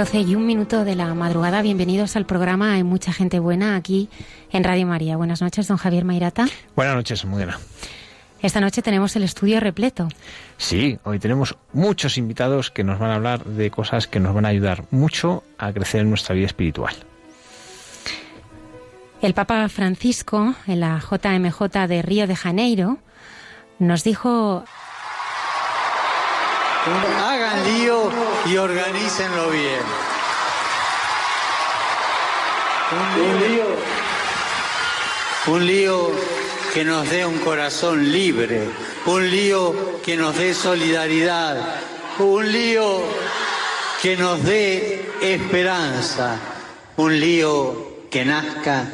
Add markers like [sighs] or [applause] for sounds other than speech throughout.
Y un minuto de la madrugada. Bienvenidos al programa Hay mucha gente buena aquí en Radio María. Buenas noches, don Javier Mairata. Buenas noches, Mudena. Esta noche tenemos el estudio repleto. Sí, hoy tenemos muchos invitados que nos van a hablar de cosas que nos van a ayudar mucho a crecer en nuestra vida espiritual. El Papa Francisco, en la JMJ de Río de Janeiro, nos dijo Hagan lío y organícenlo bien. Un lío, un lío que nos dé un corazón libre, un lío que nos dé solidaridad, un lío que nos dé esperanza, un lío que nazca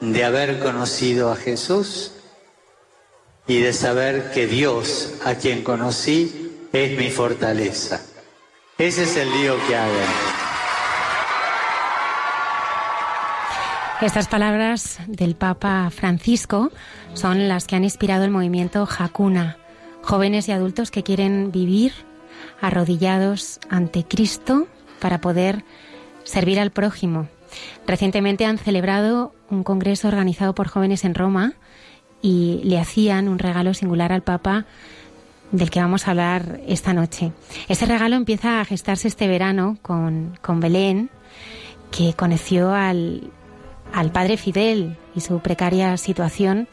de haber conocido a Jesús y de saber que Dios, a quien conocí, es mi fortaleza. Ese es el lío que hago. Estas palabras del Papa Francisco son las que han inspirado el movimiento Hakuna, jóvenes y adultos que quieren vivir arrodillados ante Cristo para poder servir al prójimo. Recientemente han celebrado un congreso organizado por jóvenes en Roma y le hacían un regalo singular al Papa del que vamos a hablar esta noche. Ese regalo empieza a gestarse este verano con, con Belén, que conoció al, al padre Fidel y su precaria situación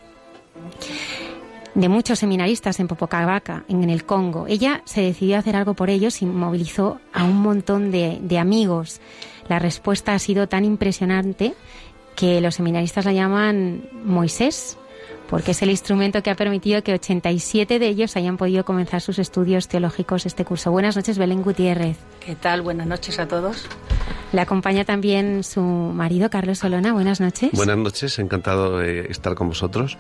de muchos seminaristas en Popocavaca, en el Congo. Ella se decidió a hacer algo por ellos y movilizó a un montón de, de amigos. La respuesta ha sido tan impresionante que los seminaristas la llaman Moisés, porque es el instrumento que ha permitido que 87 de ellos hayan podido comenzar sus estudios teológicos este curso. Buenas noches, Belén Gutiérrez. ¿Qué tal? Buenas noches a todos. Le acompaña también su marido, Carlos Solona. Buenas noches. Buenas noches, encantado de estar con vosotros.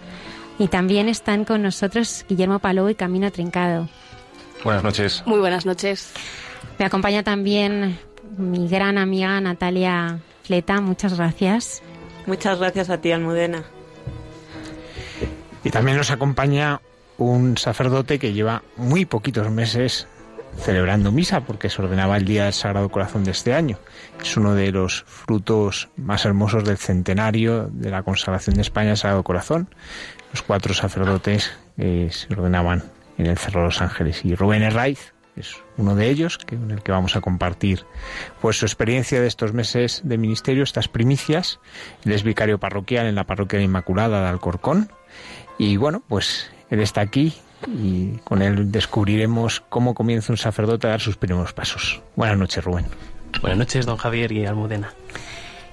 Y también están con nosotros Guillermo Palou y Camino Trincado. Buenas noches. Muy buenas noches. Me acompaña también mi gran amiga Natalia Fleta. Muchas gracias. Muchas gracias a ti, Almudena. Y también nos acompaña un sacerdote que lleva muy poquitos meses celebrando misa porque se ordenaba el Día del Sagrado Corazón de este año. Es uno de los frutos más hermosos del centenario de la consagración de España al Sagrado Corazón. Los cuatro sacerdotes que se ordenaban en el Cerro de los Ángeles. Y Rubén Herraiz es uno de ellos, que, con el que vamos a compartir pues su experiencia de estos meses de ministerio, estas primicias. Él es vicario parroquial en la parroquia de Inmaculada de Alcorcón y bueno, pues él está aquí y con él descubriremos cómo comienza un sacerdote a dar sus primeros pasos. Buenas noches, Rubén. Buenas noches, don Javier y Almudena.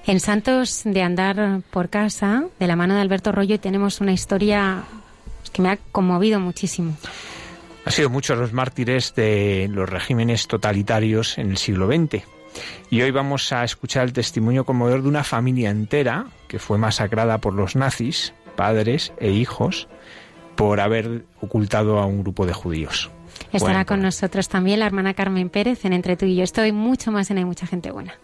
En Santos de Andar por Casa, de la mano de Alberto Rollo, tenemos una historia que me ha conmovido muchísimo. Han sido muchos los mártires de los regímenes totalitarios en el siglo XX. Y hoy vamos a escuchar el testimonio conmovedor de una familia entera que fue masacrada por los nazis padres e hijos por haber ocultado a un grupo de judíos. Estará con nosotros también la hermana Carmen Pérez en Entre tú y yo. Estoy mucho más en Hay mucha gente buena.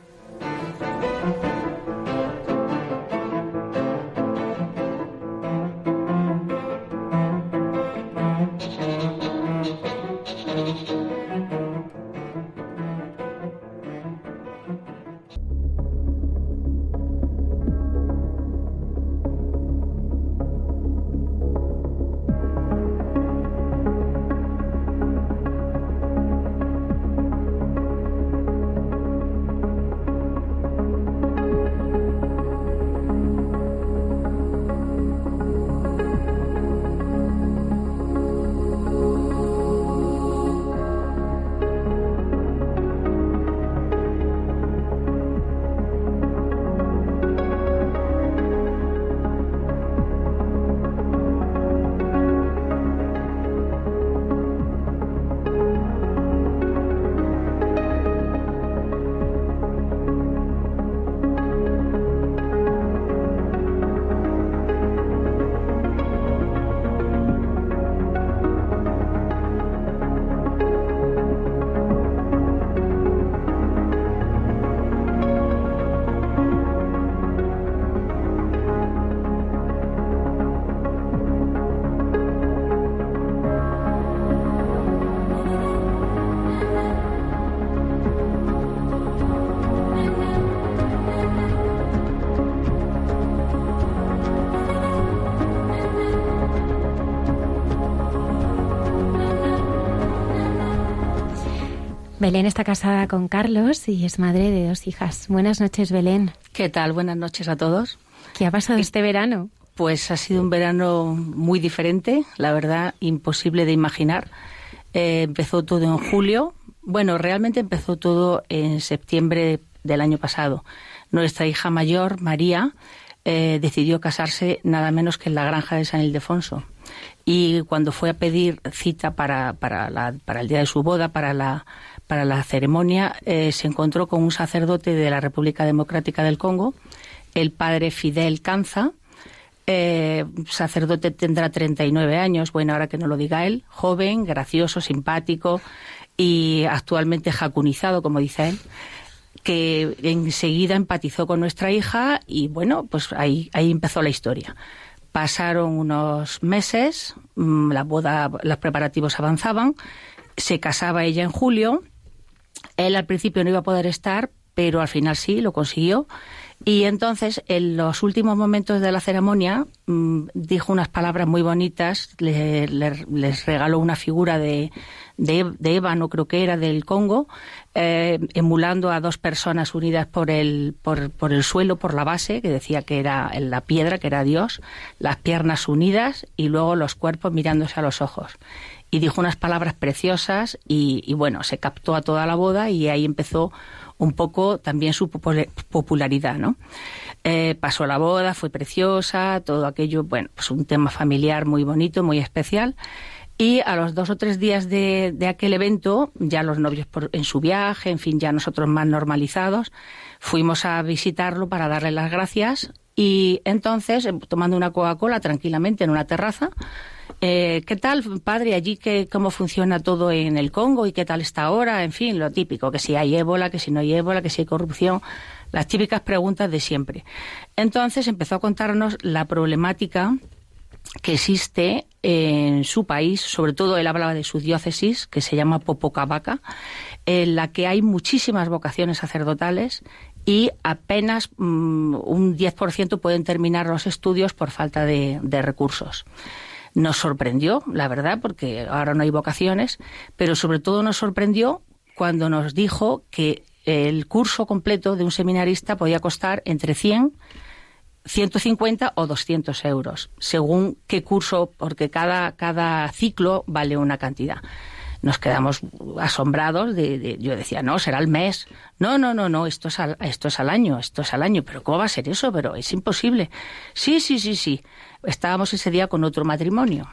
Belén está casada con Carlos y es madre de dos hijas. Buenas noches, Belén. ¿Qué tal? Buenas noches a todos. ¿Qué ha pasado este verano? Pues ha sido un verano muy diferente, la verdad, imposible de imaginar. Eh, empezó todo en julio. Bueno, realmente empezó todo en septiembre del año pasado. Nuestra hija mayor, María, eh, decidió casarse nada menos que en la granja de San Ildefonso. Y cuando fue a pedir cita para, para, la, para el día de su boda, para la, para la ceremonia, eh, se encontró con un sacerdote de la República Democrática del Congo, el padre Fidel Canza. Eh, sacerdote tendrá 39 años, bueno, ahora que no lo diga él, joven, gracioso, simpático y actualmente jacunizado, como dice él que enseguida empatizó con nuestra hija y bueno, pues ahí, ahí empezó la historia. Pasaron unos meses, mm, la boda, los preparativos avanzaban, se casaba ella en julio él al principio no iba a poder estar, pero al final sí, lo consiguió. Y entonces, en los últimos momentos de la ceremonia, mm, dijo unas palabras muy bonitas, les regaló una figura de, de, ébano, creo que era, del Congo, eh, emulando a dos personas unidas por el, por, por, el suelo, por la base, que decía que era la piedra, que era Dios, las piernas unidas y luego los cuerpos mirándose a los ojos y dijo unas palabras preciosas y, bueno, se captó a toda la boda y ahí empezó un poco también su popularidad, ¿no? Eh, pasó la boda, fue preciosa, todo aquello, bueno, pues un tema familiar muy bonito, muy especial. Y a los dos o tres días de, aquel evento, ya los novios en su viaje, en fin, ya nosotros más normalizados, fuimos a visitarlo para darle las gracias y entonces, tomando una Coca-Cola tranquilamente en una terraza, eh, ¿Qué tal, padre, allí que, cómo funciona todo en el Congo y qué tal está ahora? En fin, lo típico, que si hay ébola, que si no hay ébola, que si hay corrupción, las típicas preguntas de siempre. Entonces empezó a contarnos la problemática que existe en su país, sobre todo él hablaba de su diócesis, que se llama Popocavaca, en la que hay muchísimas vocaciones sacerdotales y apenas mm, un 10% pueden terminar los estudios por falta de recursos. Nos sorprendió, la verdad, porque ahora no hay vocaciones, pero sobre todo nos sorprendió cuando nos dijo que el curso completo de un seminarista podía costar entre 100 150 o 200 euros, según qué curso, porque cada, cada ciclo vale una cantidad. Nos quedamos asombrados de, yo decía, no, será el mes. No, no, no, no, esto es, al, esto es al año, esto es al año. Pero ¿cómo va a ser eso? Pero es imposible. Sí, sí, sí, sí estábamos ese día con otro matrimonio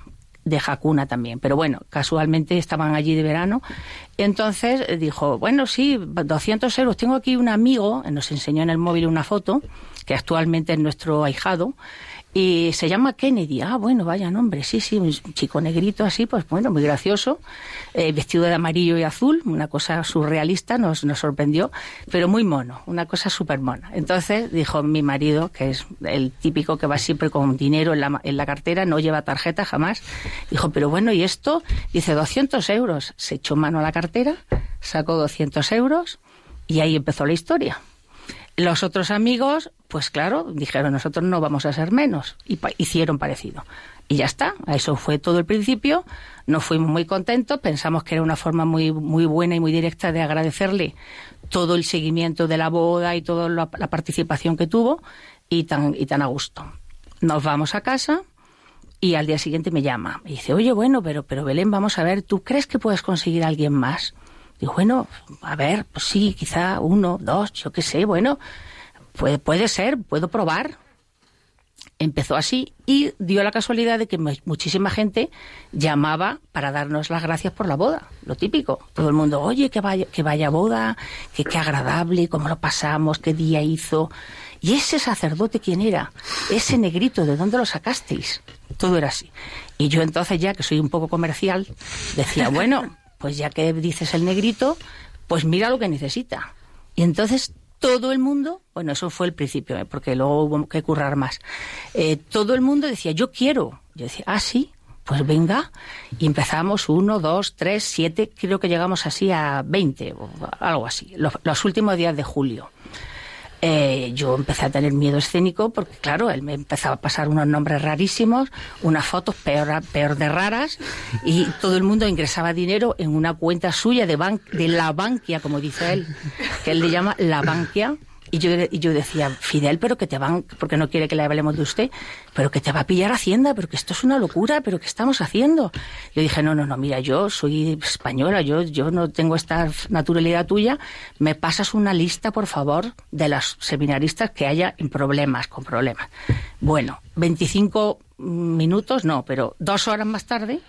de Jacuna también, pero bueno, casualmente estaban allí de verano. Entonces eh, dijo, bueno, sí, 200 euros. Tengo aquí un amigo, nos enseñó en el móvil una foto, que actualmente es nuestro ahijado, y se llama Kennedy. Ah, bueno, vaya nombre. Sí, sí, un chico negrito así, pues bueno, muy gracioso. Eh, vestido de amarillo y azul, una cosa surrealista, nos, nos sorprendió, pero muy mono, una cosa súper mona. Entonces dijo mi marido, que es el típico que va siempre con dinero en la, en la cartera, no lleva tarjeta jamás, dijo, pero bueno, ¿y esto? Dice, 200 euros. Se echó mano a la cartera, sacó 200 euros y ahí empezó la historia. Los otros amigos, pues claro, dijeron nosotros no vamos a ser menos y hicieron parecido. Y ya está, eso fue todo el principio. Nos fuimos muy contentos, pensamos que era una forma muy, muy buena y muy directa de agradecerle todo el seguimiento de la boda y toda la, participación que tuvo y tan, y tan a gusto. Nos vamos a casa y al día siguiente me llama. Y dice, oye, bueno, pero, pero Belén, vamos a ver, ¿tú crees que puedes conseguir a alguien más? Digo, bueno, a ver, pues sí, quizá uno, dos, yo qué sé, bueno, puede, puede ser, puedo probar. Empezó así y dio la casualidad de que muchísima gente llamaba para darnos las gracias por la boda, lo típico. Todo el mundo, oye, que vaya, que vaya boda, que qué agradable, cómo lo pasamos, qué día hizo. ¿Y ese sacerdote quién era? Ese negrito, ¿de dónde lo sacasteis? Todo era así. Y yo entonces ya, que soy un poco comercial, decía, bueno, pues ya que dices el negrito, pues mira lo que necesita. Y entonces todo el mundo, bueno, eso fue el principio, ¿eh? porque luego hubo que currar más, eh, todo el mundo decía, yo quiero. Yo decía, ah, sí, pues venga. Y empezamos uno, dos, tres, siete, creo que llegamos así a veinte, o algo así, los, últimos días de julio. Eh, yo empecé a tener miedo escénico porque, claro, él me empezaba a pasar unos nombres rarísimos, unas fotos peor, peor de raras, y todo el mundo ingresaba dinero en una cuenta suya de, de la banquia, como dice él, que él le llama la banquia, y yo, y yo decía, Fidel, pero que te van, porque no quiere que le hablemos de usted, pero que te va a pillar Hacienda, pero que esto es una locura, pero ¿qué estamos haciendo? Yo dije, no, no, no, mira, yo soy española, yo, yo no tengo esta naturalidad tuya, me pasas una lista, por favor, de las seminaristas que haya en problemas, con problemas. Bueno, 25 minutos, no, pero dos horas más tarde,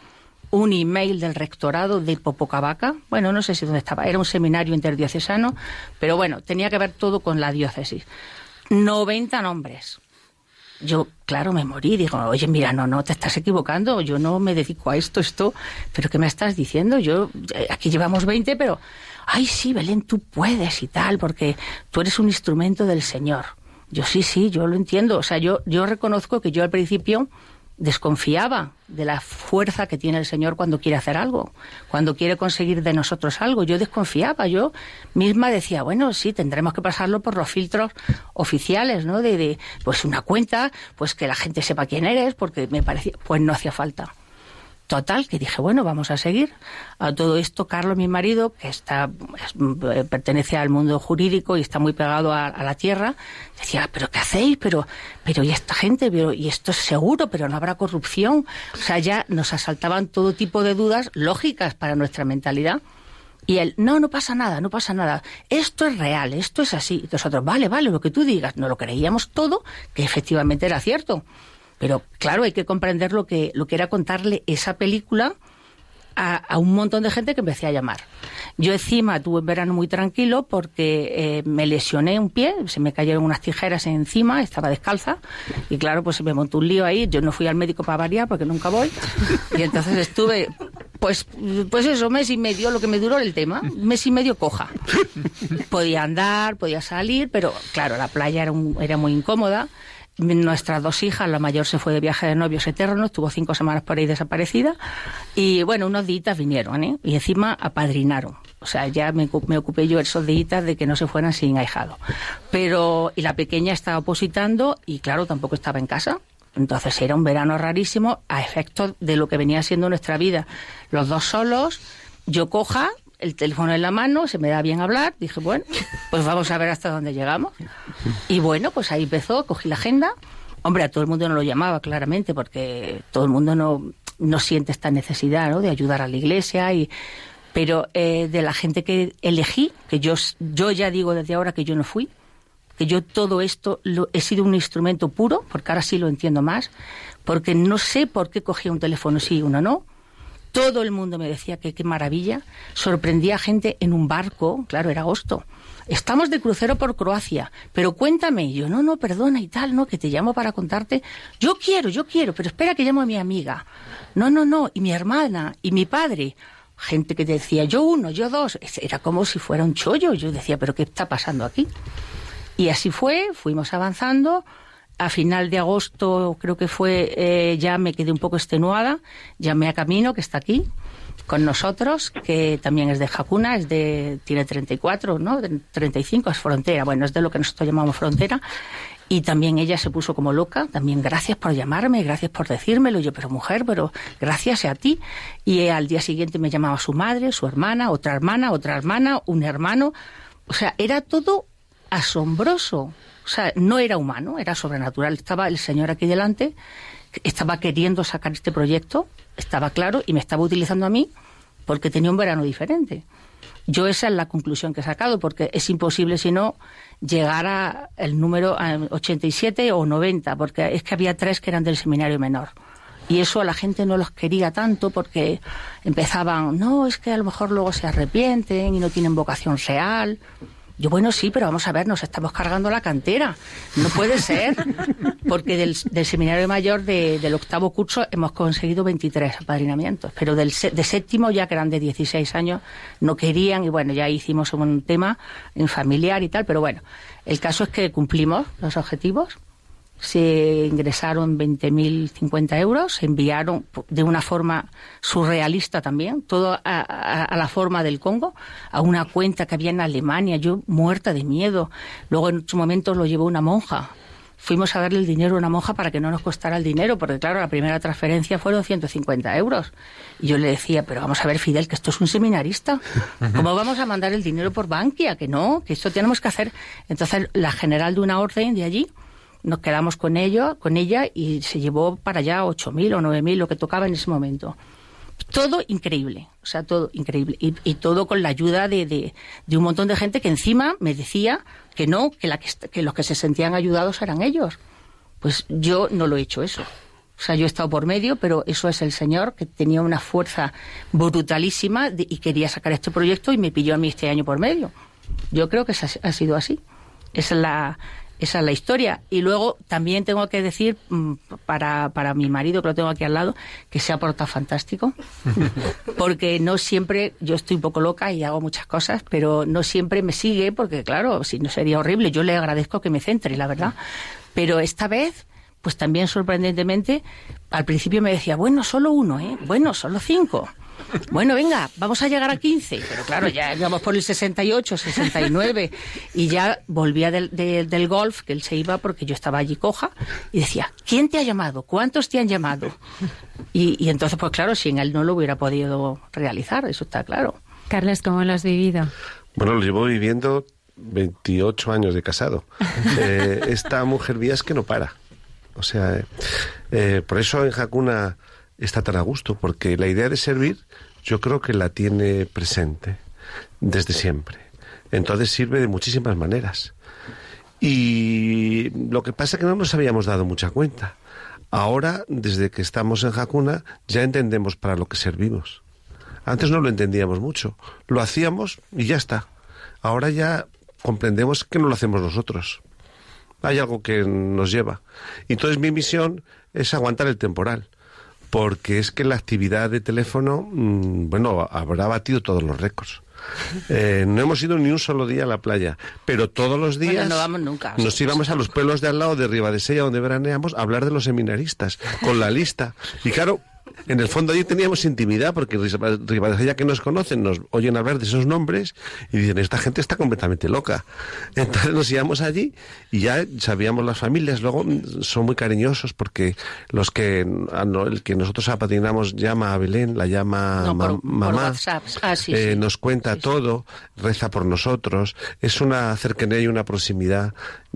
un email del rectorado de Popocavaca, bueno, no sé si dónde estaba, era un seminario interdiocesano, pero bueno, tenía que ver todo con la diócesis. 90 nombres. Yo, claro, me morí, digo, oye, mira, no, no, te estás equivocando, yo no me dedico a esto, esto, pero ¿qué me estás diciendo? Yo, eh, aquí llevamos 20, pero, ay, sí, Belén, tú puedes y tal, porque tú eres un instrumento del Señor. Yo sí, sí, yo lo entiendo. O sea, yo, yo reconozco que yo al principio desconfiaba de la fuerza que tiene el Señor cuando quiere hacer algo, cuando quiere conseguir de nosotros algo. Yo desconfiaba, yo misma decía, bueno, sí, tendremos que pasarlo por los filtros oficiales, ¿no? De, de pues una cuenta, pues que la gente sepa quién eres, porque me parecía, pues no hacía falta. Total, que dije, bueno, vamos a seguir. A todo esto, Carlos, mi marido, que está eh, pertenece al mundo jurídico y está muy pegado a, la tierra, decía, pero ¿qué hacéis? Pero, pero ¿y esta gente? Pero, ¿Y esto es seguro? ¿Pero no habrá corrupción? O sea, ya nos asaltaban todo tipo de dudas lógicas para nuestra mentalidad. Y él, no, no pasa nada, no pasa nada. Esto es real, esto es así. Y nosotros, vale, vale, lo que tú digas. No lo creíamos todo, que efectivamente era cierto. Pero claro, hay que comprender lo que, lo que era contarle esa película a, un montón de gente que empecé a llamar. Yo encima tuve un verano muy tranquilo porque eh, me lesioné un pie, se me cayeron unas tijeras encima, estaba descalza y claro, pues se me montó un lío ahí. Yo no fui al médico para variar porque nunca voy y entonces estuve, pues, pues eso, mes y medio, lo que me duró el tema, mes y medio coja. Podía andar, podía salir, pero claro, la playa era, era muy incómoda nuestras dos hijas, la mayor se fue de viaje de novios eternos, estuvo cinco semanas por ahí desaparecida, y bueno, unos días vinieron, ¿eh? Y encima apadrinaron. O sea, ya me, ocupé yo esos días de que no se fueran sin ahijado. Pero, y la pequeña estaba opositando, y claro, tampoco estaba en casa. Entonces era un verano rarísimo a efectos de lo que venía siendo nuestra vida. Los dos solos, yo coja, el teléfono en la mano, se me da bien hablar, dije, bueno, pues vamos a ver hasta dónde llegamos. Y bueno, pues ahí empezó, cogí la agenda. Hombre, a todo el mundo no lo llamaba, claramente, porque todo el mundo no, no siente esta necesidad ¿no? de ayudar a la iglesia y pero eh, de la gente que elegí, que yo, yo ya digo desde ahora que yo no fui, que yo todo esto lo, he sido un instrumento puro, porque ahora sí lo entiendo más, porque no sé por qué cogía un teléfono sí y uno no, todo el mundo me decía que qué maravilla. Sorprendía a gente en un barco, claro, era agosto. Estamos de crucero por Croacia, pero cuéntame. yo, no, no, perdona y tal, no, que te llamo para contarte. Yo quiero, yo quiero, pero espera que llamo a mi amiga. No, no, no, y mi hermana, y mi padre. Gente que decía, yo uno, yo dos. Era como si fuera un chollo. Yo decía, pero ¿qué está pasando aquí? Y así fue, fuimos avanzando a final de agosto, creo que fue, eh, ya me quedé un poco extenuada, llamé a Camino, que está aquí con nosotros, que también es de Jacuna, es de, tiene 34, ¿no? 35, es frontera, bueno, es de lo que nosotros llamamos frontera, y también ella se puso como loca, también gracias por llamarme, gracias por decírmelo, yo, pero mujer, pero gracias a ti, y al día siguiente me llamaba su madre, su hermana, otra hermana, otra hermana, un hermano, o sea, era todo asombroso, o sea, no era humano, era sobrenatural. Estaba el señor aquí delante, estaba queriendo sacar este proyecto, estaba claro, y me estaba utilizando a mí porque tenía un verano diferente. Yo esa es la conclusión que he sacado, porque es imposible si no llegar a el número 87 o 90, porque es que había tres que eran del seminario menor. Y eso a la gente no los quería tanto porque empezaban, no, es que a lo mejor luego se arrepienten y no tienen vocación real. Yo, bueno, sí, pero vamos a ver, nos estamos cargando la cantera. No puede ser, porque del, seminario mayor del octavo curso hemos conseguido 23 apadrinamientos, pero del de séptimo, ya que eran de 16 años, no querían, y bueno, ya hicimos un tema en familiar y tal, pero bueno, el caso es que cumplimos los objetivos se ingresaron 20.050 euros, se enviaron de una forma surrealista también, todo a, la forma del Congo, a una cuenta que había en Alemania, yo muerta de miedo. Luego en otros momentos lo llevó una monja. Fuimos a darle el dinero a una monja para que no nos costara el dinero, porque claro, la primera transferencia fueron 150 euros. Y yo le decía, pero vamos a ver, Fidel, que esto es un seminarista. ¿Cómo vamos a mandar el dinero por Bankia? Que no, que esto tenemos que hacer. Entonces, la general de una orden de allí nos quedamos con ello, con ella y se llevó para allá 8.000 o 9.000 lo que tocaba en ese momento. Todo increíble, o sea, todo increíble. Y, todo con la ayuda de, de, un montón de gente que encima me decía que no, que, la que, los que se sentían ayudados eran ellos. Pues yo no lo he hecho eso. O sea, yo he estado por medio, pero eso es el señor que tenía una fuerza brutalísima y quería sacar este proyecto y me pilló a mí este año por medio. Yo creo que ha sido así. Es la, esa es la historia. Y luego también tengo que decir, mm, para, para mi marido, que lo tengo aquí al lado, que se ha portado fantástico. [laughs] Porque no siempre, yo estoy un poco loca y hago muchas cosas, pero no siempre me sigue, porque claro, si no sería horrible. Yo le agradezco que me centre, la verdad. Pero esta vez pues también sorprendentemente, al principio me decía, bueno, solo uno, ¿eh? Bueno, solo cinco. Bueno, venga, vamos a llegar a 15. Pero claro, ya íbamos por el 68, 69. Y ya volvía del, del, golf, que él se iba porque yo estaba allí coja, y decía, ¿quién te ha llamado? ¿Cuántos te han llamado? Y, y entonces, pues claro, sin él no lo hubiera podido realizar, eso está claro. Carles, ¿cómo lo has vivido? Bueno, lo llevo viviendo 28 años de casado. [laughs] Eh, esta mujer vía es que no para. O sea, eh, eh, por eso en Hakuna está tan a gusto, porque la idea de servir yo creo que la tiene presente desde siempre. Entonces sirve de muchísimas maneras. Y lo que pasa es que no nos habíamos dado mucha cuenta. Ahora, desde que estamos en Hakuna, ya entendemos para lo que servimos. Antes no lo entendíamos mucho. Lo hacíamos y ya está. Ahora ya comprendemos que no lo hacemos nosotros. Hay algo que nos lleva. Entonces mi misión es aguantar el temporal porque es que la actividad de teléfono, mm, bueno, habrá batido todos los récords. Eh, no hemos ido ni un solo día a la playa, pero todos los días no vamos nunca, nos íbamos a los pueblos de al lado de Ribadesella, donde veraneamos, a hablar de los seminaristas, con la lista. Y claro, en el fondo allí teníamos intimidad porque ya que nos conocen nos oyen hablar de esos nombres y dicen, esta gente está completamente loca. Entonces nos íbamos allí y ya sabíamos las familias. Luego mm, son muy cariñosos porque los que, ah, el que nosotros apadrinamos llama a Belén, la llama mamá, ah, eh, nos cuenta todo, reza por nosotros. Es una cercanía y una proximidad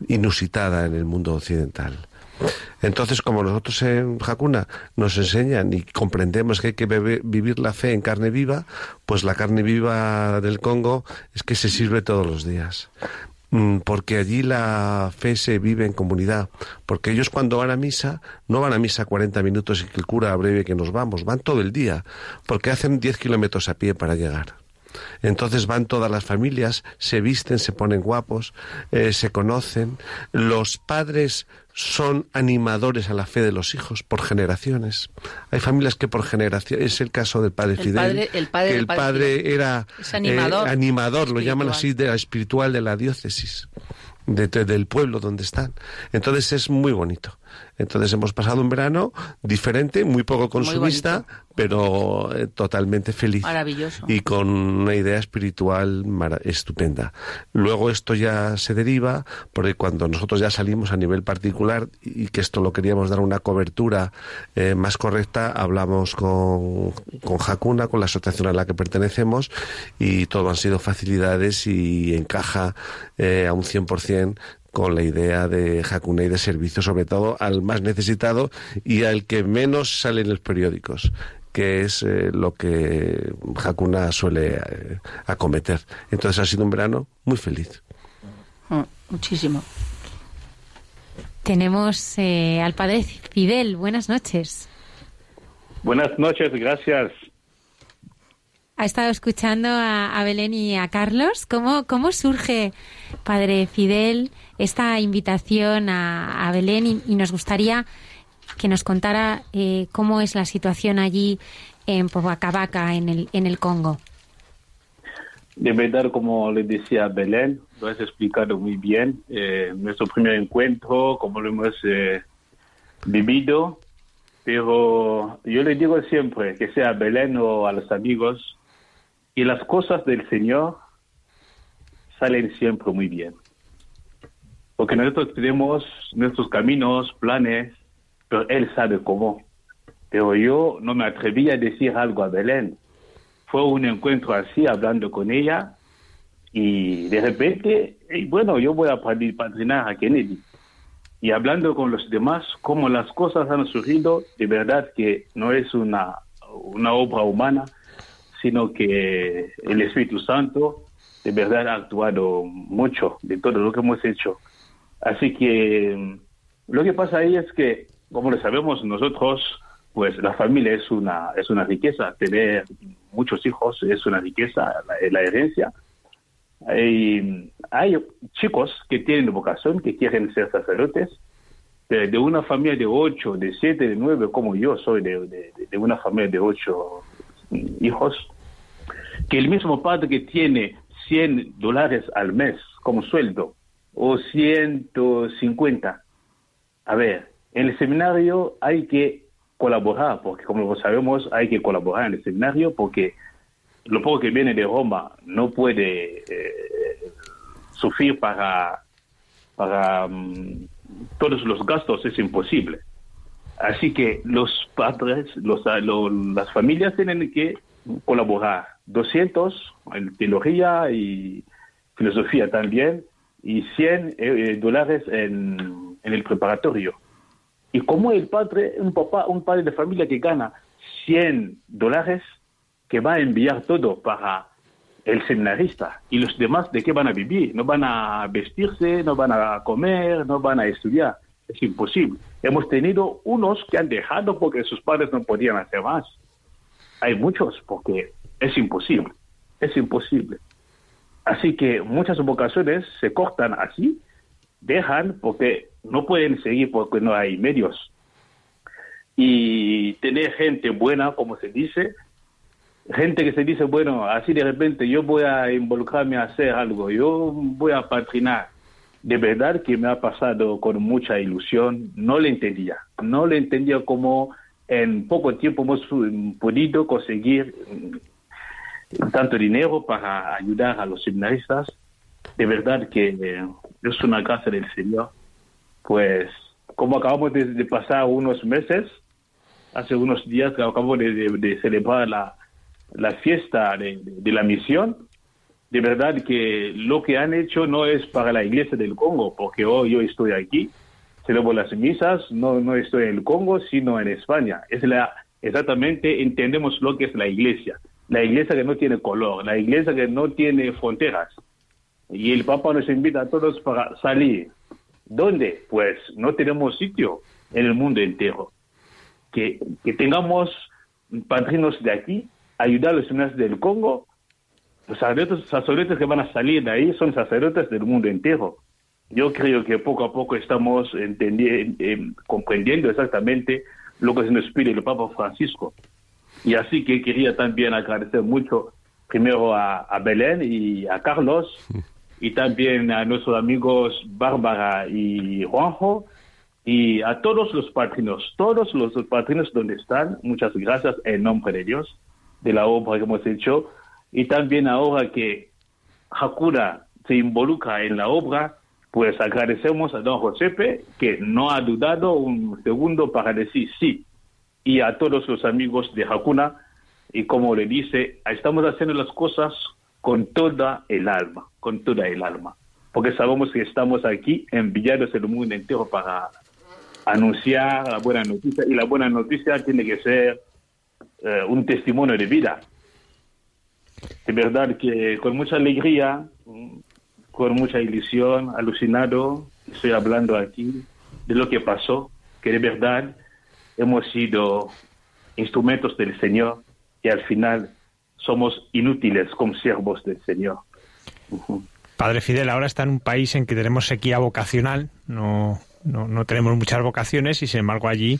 inusitada en el mundo occidental. Entonces, como nosotros en Hakuna nos enseñan y comprendemos que hay que vivir la fe en carne viva, pues la carne viva del Congo es que se sirve todos los días mm, porque allí la fe se vive en comunidad, porque ellos cuando van a misa no van a misa 40 minutos y que el cura breve que nos vamos, van todo el día, porque hacen 10 kilómetros a pie para llegar. Entonces van todas las familias, se visten, se ponen guapos, eh, se conocen. Los padres son animadores a la fe de los hijos por generaciones. Hay familias que por generación, es el caso del padre Fidel, el padre, que el padre, era animador, eh, animador lo llaman así, de la espiritual de la diócesis, del pueblo donde están. Entonces es muy bonito. Entonces hemos pasado un verano diferente, muy poco consumista, pero eh, totalmente feliz. Maravilloso. Y con una idea espiritual estupenda. Luego esto ya se deriva, porque cuando nosotros ya salimos a nivel particular y que esto lo queríamos dar una cobertura eh, más correcta, hablamos con, con Hakuna, con la asociación a la que pertenecemos, y todo han sido facilidades y encaja eh, a un 100% con la idea de Hakuna y de servicio, sobre todo al más necesitado y al que menos sale en los periódicos que es eh, lo que Hakuna suele eh, acometer. Entonces ha sido un verano muy feliz. Mm, muchísimo. Tenemos eh, al padre Fidel. Buenas noches. Buenas noches, gracias. Ha estado escuchando a, Belén y a Carlos. ¿Cómo, cómo surge, padre Fidel, esta invitación a, Belén y, nos gustaría que nos contara eh, cómo es la situación allí en Pobacabaca, en el, en el Congo. De verdad, como le decía Belén, lo has explicado muy bien. Eh, nuestro primer encuentro, como lo hemos eh, vivido, pero yo le digo siempre, que sea a Belén o a los amigos, que las cosas del Señor salen siempre muy bien. Porque nosotros tenemos nuestros caminos, planes, pero Él sabe cómo. Pero yo no me atreví a decir algo a Belén. Fue un encuentro así, hablando con ella, y de repente, y bueno, yo voy a padrinar a Kennedy. Y hablando con los demás, cómo las cosas han surgido, de verdad que no es una obra humana, sino que el Espíritu Santo de verdad ha actuado mucho de todo lo que hemos hecho. Así que lo que pasa ahí es que, como lo sabemos nosotros, pues la familia es una, es una riqueza, tener muchos hijos es una riqueza, la, herencia. Hay, hay chicos que tienen vocación, que quieren ser sacerdotes, de, una familia de ocho, de siete, de nueve, como yo soy de, de, de una familia de ocho hijos, que el mismo padre que tiene 100 dólares al mes como sueldo o 150. A ver, en el seminario hay que colaborar, porque como sabemos hay que colaborar en el seminario porque lo poco que viene de Roma no puede eh, sufrir para, para um, todos los gastos, es imposible. Así que los padres, los, lo, las familias tienen que colaborar. 200 en teología y filosofía también, y 100 eh, dólares en, en, el preparatorio. Y como el padre, un papá, un padre de familia que gana 100 dólares, que va a enviar todo para el seminarista, y los demás de qué van a vivir, no van a vestirse, no van a comer, no van a estudiar, es imposible. Hemos tenido unos que han dejado porque sus padres no podían hacer más. Hay muchos porque es imposible, es imposible. Así que muchas vocaciones se cortan así, dejan porque no pueden seguir porque no hay medios. Y tener gente buena, como se dice, gente que se dice, bueno, así de repente yo voy a involucrarme a hacer algo, yo voy a patrinar. De verdad que me ha pasado con mucha ilusión, no le entendía, no le entendía cómo en poco tiempo hemos podido conseguir tanto dinero para ayudar a los seminaristas. De verdad que eh, es una gracia del Señor. Pues como acabamos de, pasar unos meses, hace unos días acabamos de, de, de celebrar la, la fiesta de, la misión, de verdad que lo que han hecho no es para la iglesia del Congo, porque hoy yo estoy aquí, celebro las misas, no, no estoy en el Congo, sino en España. Es la, exactamente entendemos lo que es la iglesia la iglesia que no tiene color, la iglesia que no tiene fronteras. Y el Papa nos invita a todos para salir. ¿Dónde? Pues no tenemos sitio en el mundo entero. Que, que tengamos padrinos de aquí, ayudar a los señores del Congo. Los sacerdotes, sacerdotes que van a salir de ahí son sacerdotes del mundo entero. Yo creo que poco a poco estamos eh, comprendiendo exactamente lo que se nos pide el Papa Francisco. Y así que quería también agradecer mucho primero a, a Belén y a Carlos y también a nuestros amigos Bárbara y Juanjo y a todos los patrinos, todos los patrinos donde están, muchas gracias en nombre de Dios, de la obra que hemos hecho y también ahora que Hakuna se involucra en la obra, pues agradecemos a don Josepe que no ha dudado un segundo para decir sí, y a todos los amigos de Hakuna. Y como le dice, estamos haciendo las cosas con toda el alma, con toda el alma. Porque sabemos que estamos aquí enviados el mundo entero para anunciar la buena noticia. Y la buena noticia tiene que ser eh, un testimonio de vida. De verdad que con mucha alegría, con mucha ilusión, alucinado, estoy hablando aquí de lo que pasó, que de verdad hemos sido instrumentos del Señor y al final somos inútiles como siervos del Señor. Padre Fidel, ahora está en un país en que tenemos sequía vocacional, no no, no tenemos muchas vocaciones y sin embargo allí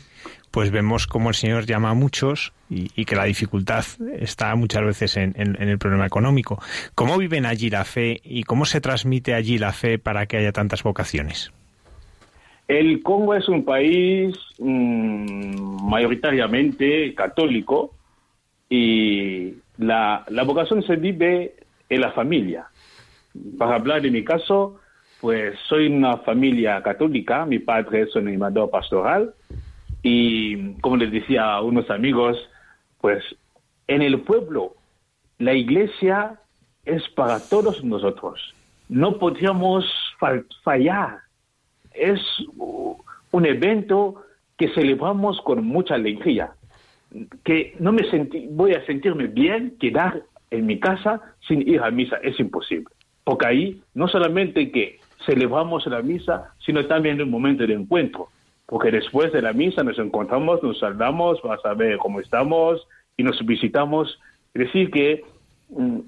pues vemos cómo el Señor llama a muchos y, que la dificultad está muchas veces en, el problema económico. ¿Cómo viven allí la fe y cómo se transmite allí la fe para que haya tantas vocaciones? El Congo es un país mm, mayoritariamente católico y la, la vocación se vive en la familia. Para hablar de mi caso, pues soy una familia católica, mi padre es un animador pastoral y como les decía a unos amigos, pues en el pueblo la iglesia es para todos nosotros. No podríamos fallar. Es un evento que celebramos con mucha alegría. Que no me sentí, voy a sentirme bien quedar en mi casa sin ir a misa. Es imposible. Porque ahí no solamente que celebramos la misa, sino también un momento de encuentro porque después de la misa nos encontramos, nos saludamos, vas a ver cómo estamos y nos visitamos. Es decir, que mm,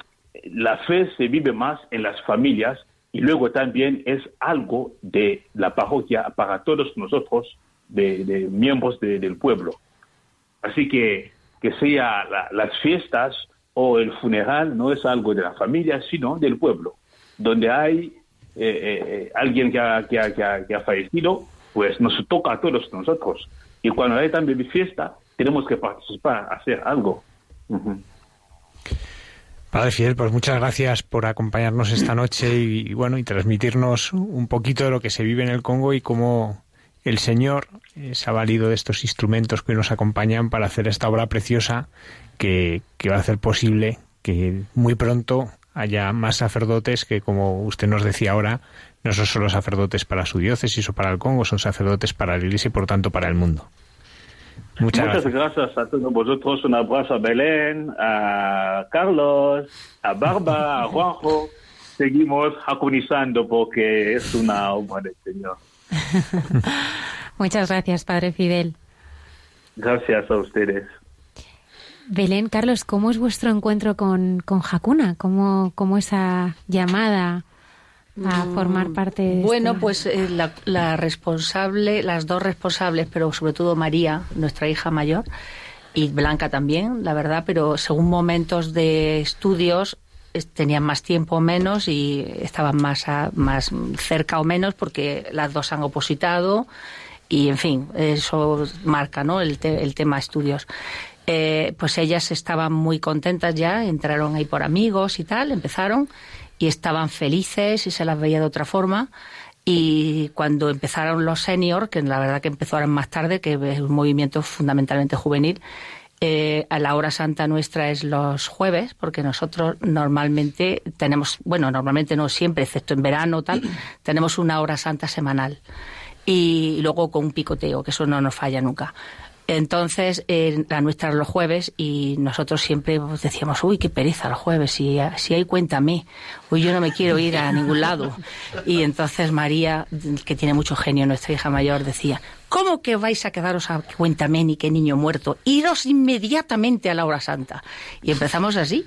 la fe se vive más en las familias y luego también es algo de la parroquia para todos nosotros, de, miembros del pueblo. Así que que sea las fiestas o el funeral no es algo de la familia, sino del pueblo, donde hay eh, eh, eh, alguien que ha, que, que ha fallecido pues nos toca a todos nosotros. Y cuando hay también fiesta, tenemos que participar, hacer algo. Padre Fidel, pues muchas gracias por acompañarnos esta noche y, bueno y transmitirnos un poquito de lo que se vive en el Congo y cómo el Señor se ha valido de estos instrumentos que nos acompañan para hacer esta obra preciosa que, que va a hacer posible que muy pronto haya más sacerdotes que, como usted nos decía ahora, no son solo sacerdotes para su diócesis o para el Congo, son sacerdotes para la Iglesia y por tanto para el mundo. Muchas, gracias. a todos vosotros. Un abrazo a Belén, a Carlos, a Barba, a Juanjo. Seguimos agonizando porque es una obra del Señor. [laughs] Muchas gracias, Padre Fidel. Gracias a ustedes. Belén, Carlos, ¿cómo es vuestro encuentro con, con Hakuna? ¿Cómo, ¿Cómo esa llamada a formar parte de Bueno, pues eh, la, responsable, las dos responsables, pero sobre todo María, nuestra hija mayor, y Blanca también, la verdad, pero según momentos de estudios tenían más tiempo o menos y estaban más, más cerca o menos porque las dos han opositado y, en fin, eso marca ¿no? el, el tema estudios. Eh, pues ellas estaban muy contentas ya, entraron ahí por amigos y tal, empezaron y estaban felices y se las veía de otra forma. Y cuando empezaron los seniors, que la verdad que empezaron más tarde, que es un movimiento fundamentalmente juvenil, eh, a la hora santa nuestra es los jueves, porque nosotros normalmente tenemos, bueno, normalmente no siempre, excepto en verano tal, [clears throat] tenemos una hora santa semanal. Y luego con un picoteo, que eso no nos falla nunca. Entonces, la nuestra los jueves y nosotros siempre decíamos, uy, qué pereza los jueves, si, si hay cuéntame, uy, yo no me quiero ir a [laughs] ningún lado. Y entonces María, que tiene mucho genio, nuestra hija mayor, decía, ¿cómo que vais a quedaros a cuéntame ni qué niño muerto? Iros inmediatamente a la hora santa. Y empezamos así.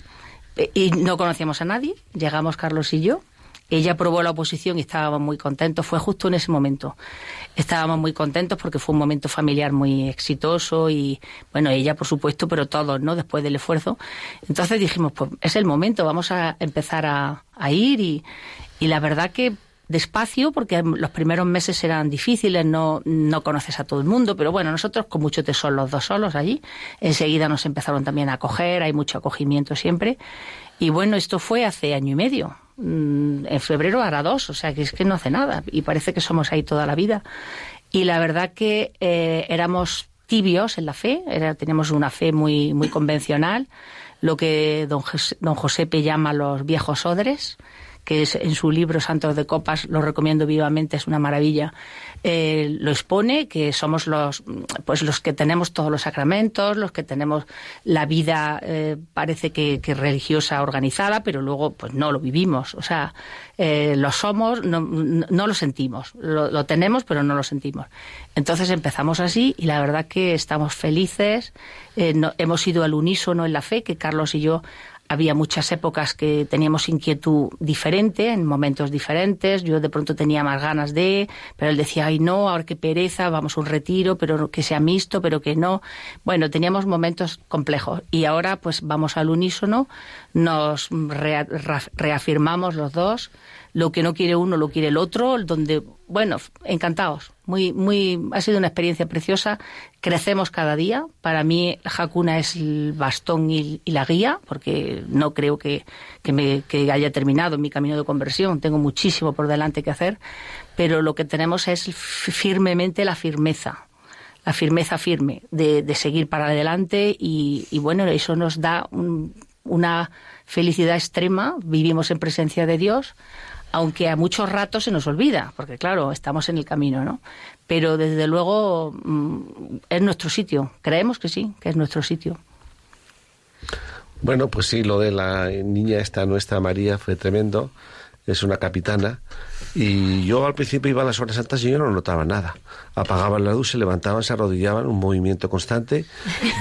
Y no conocíamos a nadie, llegamos Carlos y yo, ella aprobó la oposición y estábamos muy contentos. Fue justo en ese momento. Estábamos muy contentos porque fue un momento familiar muy exitoso y, bueno, ella por supuesto, pero todos, ¿no? Después del esfuerzo. Entonces dijimos, pues es el momento, vamos a empezar a, ir y, y la verdad que despacio porque los primeros meses eran difíciles, no, no conoces a todo el mundo, pero bueno, nosotros con mucho tesón los dos solos allí. Enseguida nos empezaron también a acoger, hay mucho acogimiento siempre. Y bueno, esto fue hace año y medio. Mm, en febrero hará dos, o sea que es que no hace nada y parece que somos ahí toda la vida. Y la verdad que eh, éramos tibios en la fe, era, teníamos una fe muy, muy convencional, lo que don, don Josepe llama los viejos odres, que es en su libro Santos de Copas, lo recomiendo vivamente, es una maravilla, eh, lo expone, que somos los, pues los que tenemos todos los sacramentos, los que tenemos la vida, eh, parece que, religiosa organizada, pero luego pues no lo vivimos. O sea, eh, lo somos, no, no lo sentimos. Lo, tenemos, pero no lo sentimos. Entonces empezamos así y la verdad que estamos felices. hemos ido al unísono en la fe, que Carlos y yo había muchas épocas que teníamos inquietud diferente, en momentos diferentes. Yo de pronto tenía más ganas de, pero él decía, ay no, ahora qué pereza, vamos a un retiro, pero que sea mixto, pero que no. Bueno, teníamos momentos complejos y ahora pues vamos al unísono, nos reafirmamos los dos lo que no quiere uno lo quiere el otro, donde, bueno, encantados. Muy, muy, ha sido una experiencia preciosa. Crecemos cada día. Para mí, Hakuna es el bastón y, la guía, porque no creo que, que, me, haya terminado mi camino de conversión. Tengo muchísimo por delante que hacer, pero lo que tenemos es firmemente la firmeza la firmeza firme de, seguir para adelante y, y, bueno, eso nos da una felicidad extrema, vivimos en presencia de Dios, aunque a muchos ratos se nos olvida, porque claro, estamos en el camino, ¿no? Pero desde luego mm, es nuestro sitio, creemos que sí, que es nuestro sitio. Bueno, pues sí, lo de la niña esta nuestra María fue tremendo, es una capitana, y yo al principio iba a las horas santas y yo no notaba nada. Apagaban la luz, se levantaban, se arrodillaban, un movimiento constante.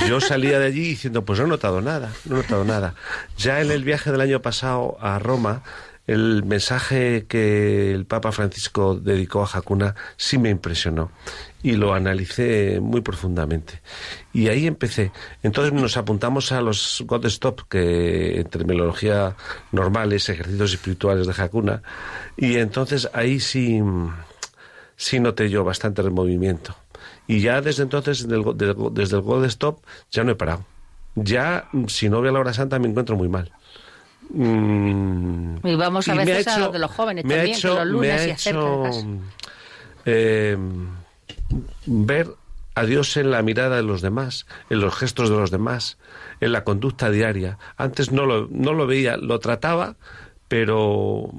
Yo salía de allí diciendo, pues no he notado nada, no he notado nada. Ya en el viaje del año pasado a Roma, el mensaje que el Papa Francisco dedicó a Jacuna sí me impresionó y lo analicé muy profundamente. Y ahí empecé. Entonces nos apuntamos a los God Stop, que en terminología normal es ejercicios espirituales de Jacuna, y entonces ahí sí, sí noté yo bastante movimiento. Y ya desde entonces, desde el God Stop, ya no he parado. Ya, si no a la hora santa, me encuentro muy mal. Mm, y vamos a veces a los de los jóvenes también, que los lunes me ha hecho, eh, ver a Dios en la mirada de los demás, en los gestos de los demás, en la conducta diaria. Antes no lo, no lo veía, lo trataba, pero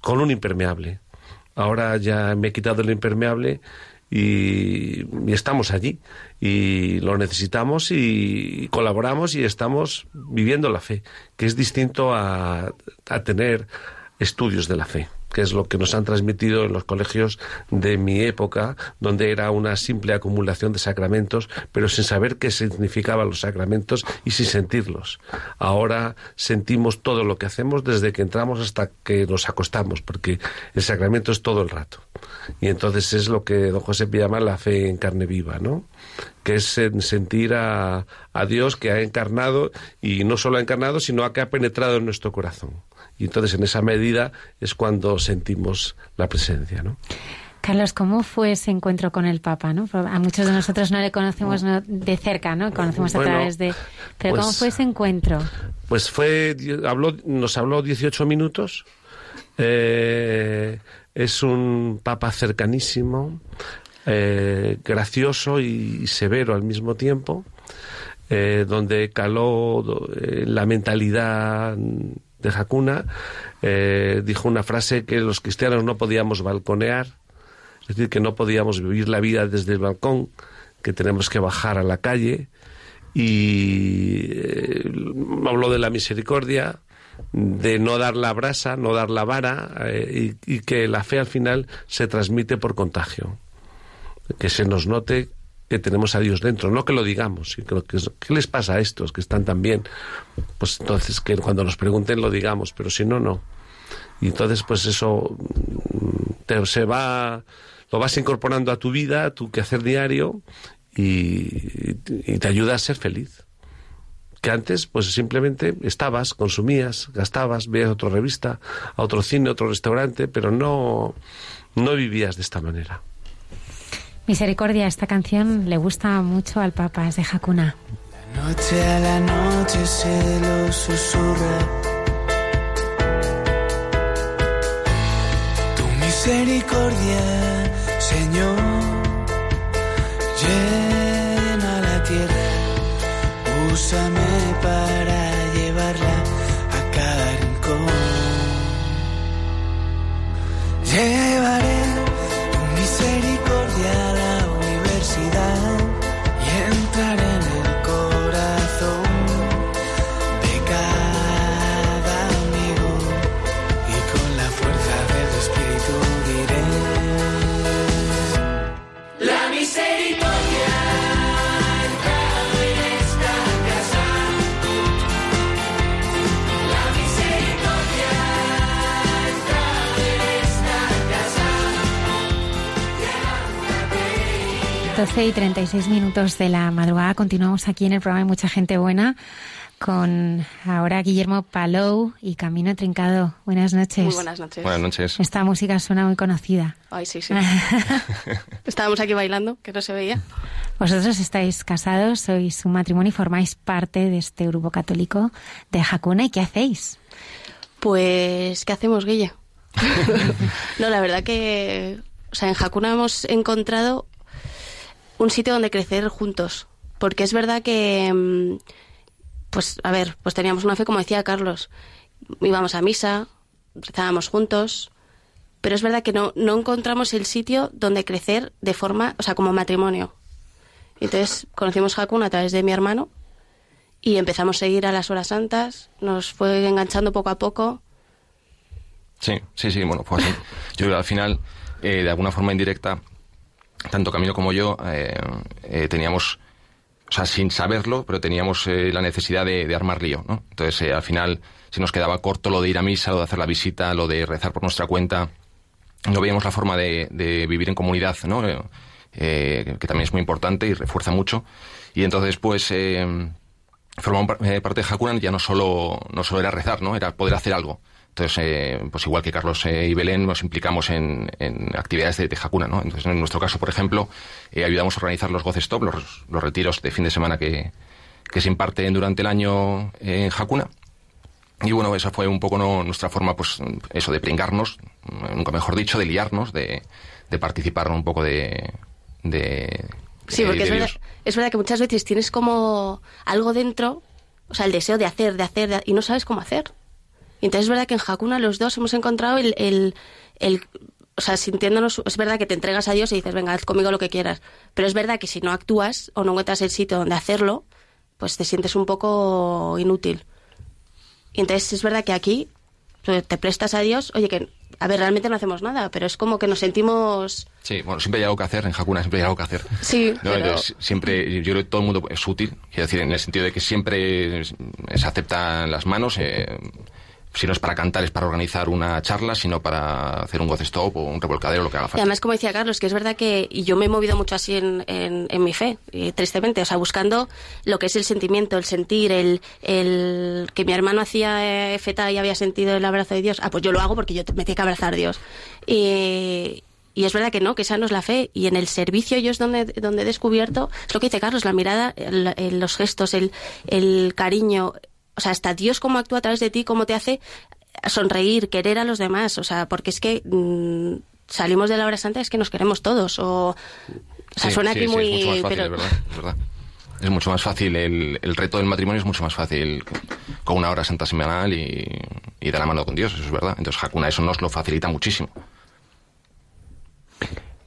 con un impermeable. Ahora ya me he quitado el impermeable y, estamos allí y lo necesitamos y colaboramos y estamos viviendo la fe, que es distinto a, a tener estudios de la fe que es lo que nos han transmitido en los colegios de mi época, donde era una simple acumulación de sacramentos, pero sin saber qué significaban los sacramentos y sin sentirlos. Ahora sentimos todo lo que hacemos desde que entramos hasta que nos acostamos, porque el sacramento es todo el rato. Y entonces es lo que don José llama la fe en carne viva, ¿no? que es sentir a, a Dios que ha encarnado y no solo ha encarnado, sino que ha penetrado en nuestro corazón. Y entonces en esa medida es cuando sentimos la presencia, ¿no? Carlos, ¿cómo fue ese encuentro con el Papa? ¿no? A muchos de nosotros no le conocemos de cerca, ¿no? Conocemos a través de... Pero ¿cómo pues fue ese encuentro? Pues fue, habló, nos habló 18 minutos. Eh, es un Papa cercanísimo, eh, gracioso y severo al mismo tiempo, eh, donde caló la mentalidad de Hakuna, eh, dijo una frase que los cristianos no podíamos balconear, es decir, que no podíamos vivir la vida desde el balcón, que tenemos que bajar a la calle, y eh, habló de la misericordia, de no dar la brasa, no dar la vara, eh, y, y que la fe al final se transmite por contagio. Que se nos note que tenemos a Dios dentro, no que lo digamos, que, ¿qué les pasa a estos que están tan bien? Pues entonces que cuando nos pregunten lo digamos, pero si no, no. Y entonces pues eso mm, te, se va, lo vas incorporando a tu vida, a tu quehacer diario y, y te ayuda a ser feliz que antes pues simplemente estabas, consumías, gastabas, veías otra revista, a otro cine, a otro restaurante, pero no, no vivías de esta manera. Misericordia, esta canción le gusta mucho al Papa, es de Hakuna. La noche a la noche se lo susurra. Tu misericordia, Señor, llena la tierra. Úsame para llevarla a cada rincón. Llevaré 12 y 36 minutos de la madrugada. Continuamos aquí en el programa de Mucha Gente Buena con ahora Guillermo Palou y Camino Trincado. Buenas noches. Muy buenas noches. Buenas noches. Esta música suena muy conocida. Ay, sí, sí. [laughs] Estábamos aquí bailando, que no se veía. Vosotros estáis casados, sois un matrimonio y formáis parte de este grupo católico de Hakuna. ¿Y qué hacéis? Pues, ¿qué hacemos, Guille? [laughs] [laughs] no, la verdad que, o sea, en Hakuna hemos encontrado un sitio donde crecer juntos. Porque es verdad que, mm, pues, a ver, pues teníamos una fe, como decía Carlos, íbamos a misa, rezábamos juntos, pero es verdad que no, no encontramos el sitio donde crecer de forma, o sea, como matrimonio. Entonces conocimos Hakuna a través de mi hermano y empezamos a ir a las horas santas, nos fue enganchando poco a poco. Sí, sí, sí, bueno, pues. Yo al final, eh, de alguna forma indirecta, tanto Camilo como yo eh, eh, teníamos, o sea, sin saberlo, pero teníamos eh, la necesidad de, armar lío, ¿no? Entonces, eh, al final, se nos quedaba corto lo de ir a misa, lo de hacer la visita, lo de rezar por nuestra cuenta. No veíamos la forma de, de vivir en comunidad, ¿no? Que también es muy importante y refuerza mucho. Y entonces, pues, eh, parte de Hakuna ya no solo, no solo era rezar, ¿no? Era poder hacer algo. Entonces, eh, pues igual que Carlos eh, y Belén, nos implicamos en, en actividades de, Hakuna, ¿no? Entonces, en nuestro caso, por ejemplo, eh, ayudamos a organizar los Goce Stop, los, los retiros de fin de semana que, que se imparten durante el año en Hakuna. Y bueno, esa fue un poco ¿no? nuestra forma, pues, eso, de pringarnos, nunca mejor dicho, de liarnos, de, de participar un poco de... de Sí, porque es verdad, es verdad que muchas veces tienes como algo dentro, o sea, el deseo de hacer, de hacer, de- y no sabes cómo hacer. Y entonces es verdad que en Hakuna los dos hemos encontrado el, el, el- o sea, sintiéndonos, es verdad que te entregas a Dios y dices, venga, haz conmigo lo que quieras. Pero es verdad que si no actúas o no encuentras el sitio donde hacerlo, pues te sientes un poco inútil. Y entonces es verdad que aquí te prestas a Dios, oye, que, a ver, realmente no hacemos nada, pero es como que nos sentimos... Sí, bueno, siempre hay algo que hacer, en Hakuna siempre hay algo que hacer. Sí, No, pero- entonces, siempre, yo creo que todo el mundo es útil, quiero decir, en el sentido de que siempre se aceptan las manos, eh, si no es para cantar, es para organizar una charla, sino para hacer un goce stop o un revolcadero, lo que haga Y falta. además, como decía Carlos, que es verdad que y yo me he movido mucho así en, en, en mi fe, y tristemente, o sea, buscando lo que es el sentimiento, el sentir, el, el que mi hermano hacía eh, feta y había sentido el abrazo de Dios. Ah, pues yo lo hago porque yo me tengo que abrazar a Dios. Y, y es verdad que no, que esa no es la fe. Y en el servicio yo es donde, donde he descubierto, es lo que dice Carlos, la mirada, el- el- los gestos, el, el cariño. O sea, hasta Dios cómo actúa a través de ti, cómo te hace sonreír, querer a los demás. O sea, porque es que mm, salimos de la hora santa, es que nos queremos todos. O, o sea, Sí, suena sí, aquí sí, muy... es mucho más fácil, pero- es verdad, es verdad. Es mucho más fácil, el, el reto del matrimonio es mucho más fácil con una hora santa semanal y, y de la mano con Dios, eso es verdad. Entonces Hakuna eso nos lo facilita muchísimo.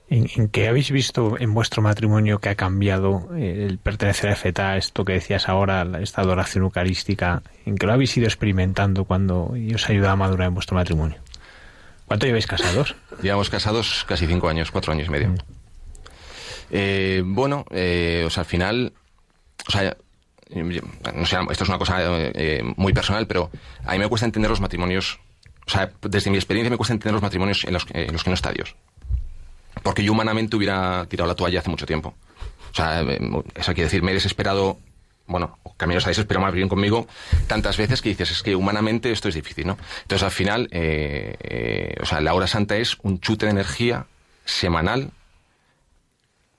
¿En, en qué habéis visto en vuestro matrimonio que ha cambiado eh, el pertenecer a FETA, esto que decías ahora, esta adoración eucarística? ¿En qué lo habéis ido experimentando cuando os ayuda a madurar en vuestro matrimonio? ¿Cuánto lleváis casados? [laughs] Llevamos casados casi cinco años, cuatro años y medio. Eh, bueno, eh, o sea, al final, o sea, no sé, esto es una cosa eh, muy personal, pero a mí me cuesta entender los matrimonios, o sea, desde mi experiencia me cuesta entender los matrimonios en los, en los que no está Dios. Porque yo humanamente hubiera tirado la toalla hace mucho tiempo. O sea, eh, eso quiere decir, me he desesperado, bueno, Camilo se ha desesperado más bien conmigo tantas veces que dices, es que humanamente esto es difícil, ¿no? Entonces al final, eh, eh, o sea, la hora santa es un chute de energía semanal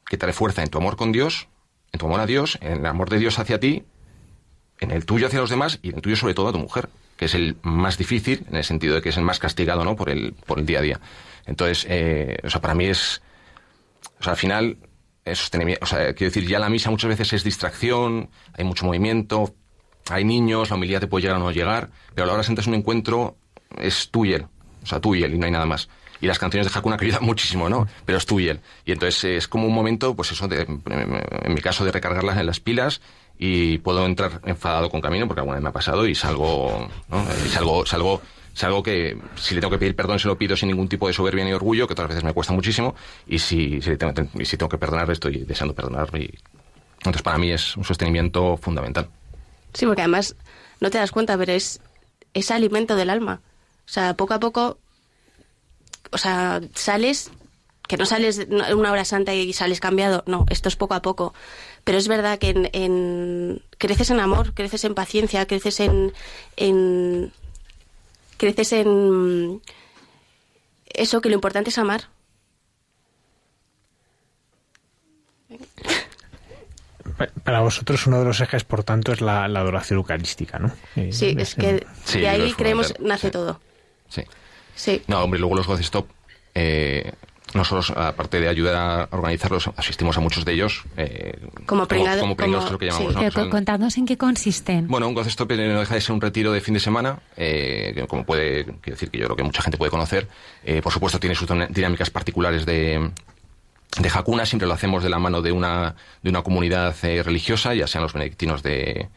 que te refuerza en tu amor con Dios, en tu amor a Dios, en el amor de Dios hacia ti, en el tuyo hacia los demás y en el tuyo sobre todo a tu mujer, que es el más difícil en el sentido de que es el más castigado, ¿no? Por el, por el día a día. Entonces, eh, o sea, para mí es, o sea, al final, es sostenimiento, o sea, quiero decir, ya la misa muchas veces es distracción, hay mucho movimiento, hay niños, la humildad te puede llegar o no llegar, pero la hora es un encuentro, es tú y él, o sea, tú y él y no hay nada más. Y las canciones de Hakuna que [laughs] ayudan muchísimo, ¿no? Pero es tú y él. Y entonces eh, es como un momento, pues eso, de, en mi caso, de recargarlas en las pilas y puedo entrar enfadado con camino, porque alguna vez me ha pasado y salgo. Y salgo, salgo, salgo que si le tengo que pedir perdón se lo pido sin ningún tipo de soberbia ni orgullo, que otras veces me cuesta muchísimo, y si, si, le tengo, que perdonar estoy deseando perdonar. Y, entonces para mí es un sostenimiento fundamental. Sí, porque además no te das cuenta, pero es, es alimento del alma. O sea, poco a poco, o sea, sales que no sales una hora santa y sales cambiado, no, esto es poco a poco. Pero es verdad que en creces en amor, creces en paciencia, creces en, en creces en eso que lo importante es amar. Para vosotros uno de los ejes, por tanto, es la, adoración eucarística, ¿no? Eh, sí, es que de ahí creemos nace todo. Sí. Sí. No, hombre, luego los Stop eh, nosotros, aparte de ayudar a organizarlos, asistimos a muchos de ellos. Eh, como pringados, como, que llamamos. en qué consisten. Bueno, un Stop no deja de ser un retiro de fin de semana, eh, como puede decir que yo creo que mucha gente puede conocer. Eh, por supuesto, tiene sus dinámicas particulares de, de Hakuna, siempre lo hacemos de la mano de una, de una comunidad eh, religiosa, ya sean los benedictinos de,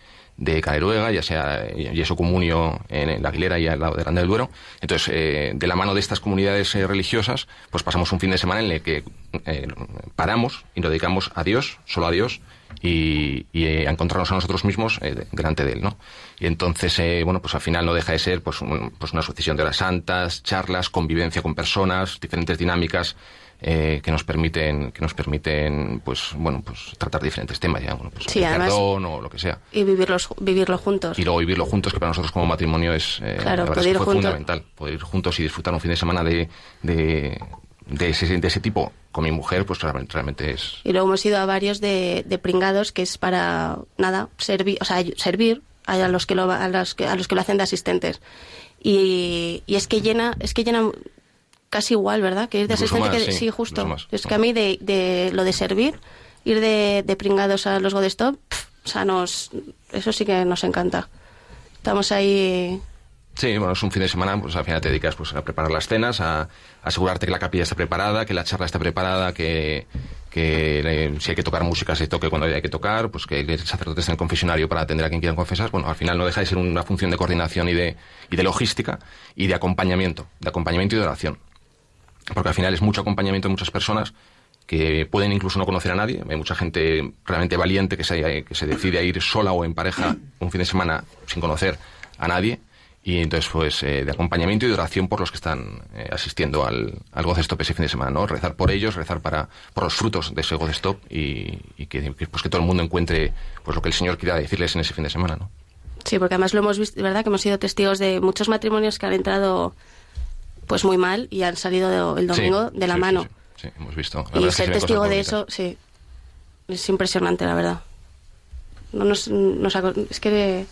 de Caeruega, ya sea Yeso Comunio en la Aguilera y al lado de Grande del Duero. Entonces, eh, de la mano de estas comunidades eh, religiosas, pues pasamos un fin de semana en el que eh, paramos y nos dedicamos a Dios, solo a Dios, y, a encontrarnos a nosotros mismos delante de Él, ¿no? Y entonces, bueno, pues al final no deja de ser pues, pues una sucesión de horas santas, charlas, convivencia con personas, diferentes dinámicas eh, que nos permiten que nos permiten pues bueno pues tratar diferentes temas ya bueno pues perdón o lo que sea y vivirlos vivirlo juntos y luego vivirlo juntos que para nosotros como matrimonio es eh, claro, fue fundamental poder ir juntos y disfrutar un fin de semana de, de de ese, de ese tipo con mi mujer, pues realmente, realmente es. Y luego hemos ido a varios de, de pringados que es para nada servir, o sea, servir a los que lo, a los que, a los que lo hacen de asistentes. Y, y es que llena, es que llena casi igual, ¿verdad? Que ir de asistente que sí, justo. es que a mí de, de, lo de servir, ir de, de pringados a los Godestop, o sea, nos, eso sí que nos encanta. Estamos ahí Sí, bueno, es un fin de semana, pues al final te dedicas pues, a preparar las cenas, a, asegurarte que la capilla está preparada, que la charla está preparada, que, que eh, si hay que tocar música se toque cuando haya que tocar, pues que el sacerdote esté en el confesionario para atender a quien quiera confesar. Bueno, al final no deja de ser una función de coordinación y de, y de logística y de acompañamiento, de acompañamiento y de oración porque al final es mucho acompañamiento de muchas personas que pueden incluso no conocer a nadie. Hay mucha gente realmente valiente que se, que se decide a ir sola o en pareja un fin de semana sin conocer a nadie. Y entonces, pues, eh, de acompañamiento y de oración por los que están eh, asistiendo al, al Goce Stop ese fin de semana, ¿no? Rezar por ellos, rezar para, por los frutos de ese Goce Stop y, que, pues, que todo el mundo encuentre pues, lo que el Señor quiera decirles en ese fin de semana, ¿no? Sí, porque además lo hemos visto, ¿verdad? Que hemos sido testigos de muchos matrimonios que han entrado pues muy mal y han salido el domingo de la mano. Sí, hemos visto. y ser testigo de eso, sí, es impresionante, la verdad. No nos, es que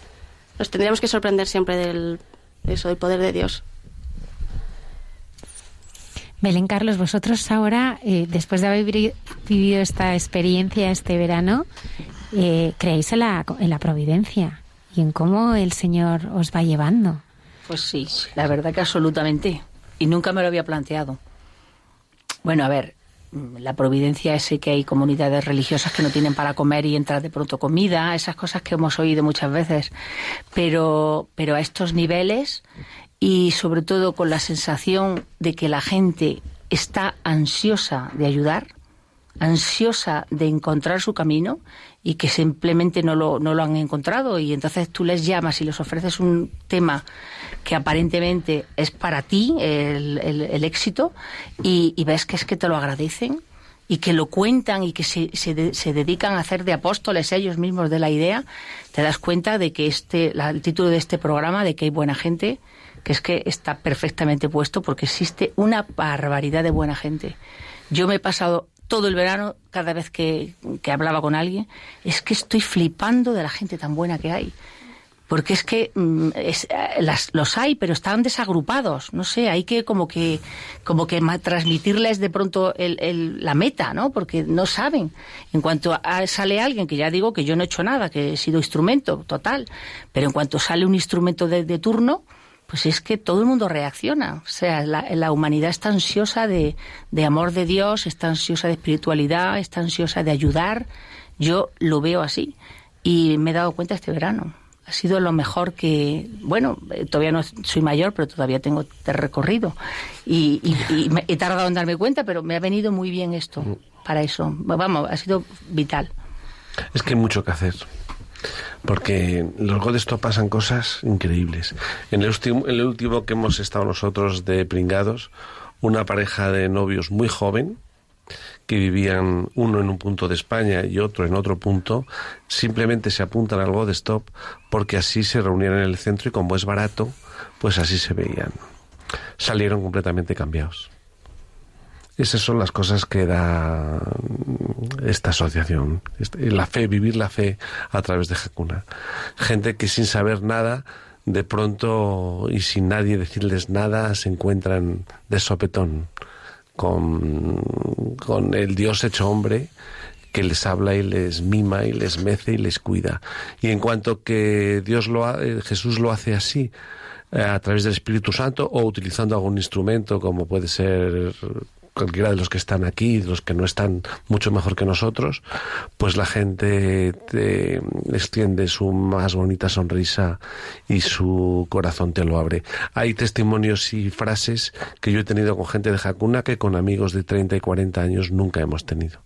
nos tendríamos que sorprender siempre del, de eso, del poder de Dios. Belén Carlos, vosotros ahora, eh, después de haber vivido esta experiencia este verano, eh, creéis en la, en la providencia y en cómo el Señor os va llevando. Pues sí, la verdad que absolutamente y nunca me lo había planteado. Bueno, a ver, la providencia es que hay comunidades religiosas que no tienen para comer y entra de pronto comida, esas cosas que hemos oído muchas veces, pero, pero a estos niveles y sobre todo con la sensación de que la gente está ansiosa de ayudar, ansiosa de encontrar su camino y que simplemente no lo, no lo han encontrado y entonces tú les llamas y les ofreces un tema que aparentemente es para ti el, el, éxito y, ves que es que te lo agradecen y que lo cuentan y que se, se, se, dedican a hacer de apóstoles ellos mismos de la idea, te das cuenta de que este, el título de este programa, de que hay buena gente, que es que está perfectamente puesto porque existe una barbaridad de buena gente. Yo me he pasado todo el verano, cada vez que, que hablaba con alguien, es que estoy flipando de la gente tan buena que hay porque es que mm, eh, las, los hay, pero están desagrupados. No sé, hay que como que como que transmitirles de pronto el, la meta, ¿no? Porque no saben. En cuanto sale alguien, que ya digo que yo no he hecho nada, que he sido instrumento total, pero en cuanto sale un instrumento de, turno, pues es que todo el mundo reacciona. O sea, la, la humanidad está ansiosa de, de amor de Dios, está ansiosa de espiritualidad, está ansiosa de ayudar. Yo lo veo así y me he dado cuenta este verano ha sido lo mejor que, bueno, eh, todavía no soy mayor, pero todavía tengo de recorrido. Y, he tardado en darme cuenta, pero me ha venido muy bien esto para eso. Vamos, ha sido vital. Es que hay mucho que hacer. Porque los esto pasan cosas increíbles. En el, último, en el último que hemos estado nosotros de pringados, una pareja de novios muy joven, que vivían uno en un punto de España y otro en otro punto, simplemente se apuntan al God Stop porque así se reunían en el centro y como es barato, pues así se veían. Salieron completamente cambiados. Esas son las cosas que da esta asociación. Este, la fe, vivir la fe a través de Hakuna. Gente que sin saber nada, de pronto y sin nadie decirles nada, se encuentran de sopetón con, con el Dios hecho hombre que les habla y les mima y les mece y les cuida. Y en cuanto que Dios lo ha, eh, Jesús lo hace así, eh, a través del Espíritu Santo o utilizando algún instrumento como puede ser cualquiera de los que están aquí, los que no están mucho mejor que nosotros, pues la gente te extiende su más bonita sonrisa y su corazón te lo abre. Hay testimonios y frases que yo he tenido con gente de Jacuna que con amigos de 30 y 40 años nunca hemos tenido.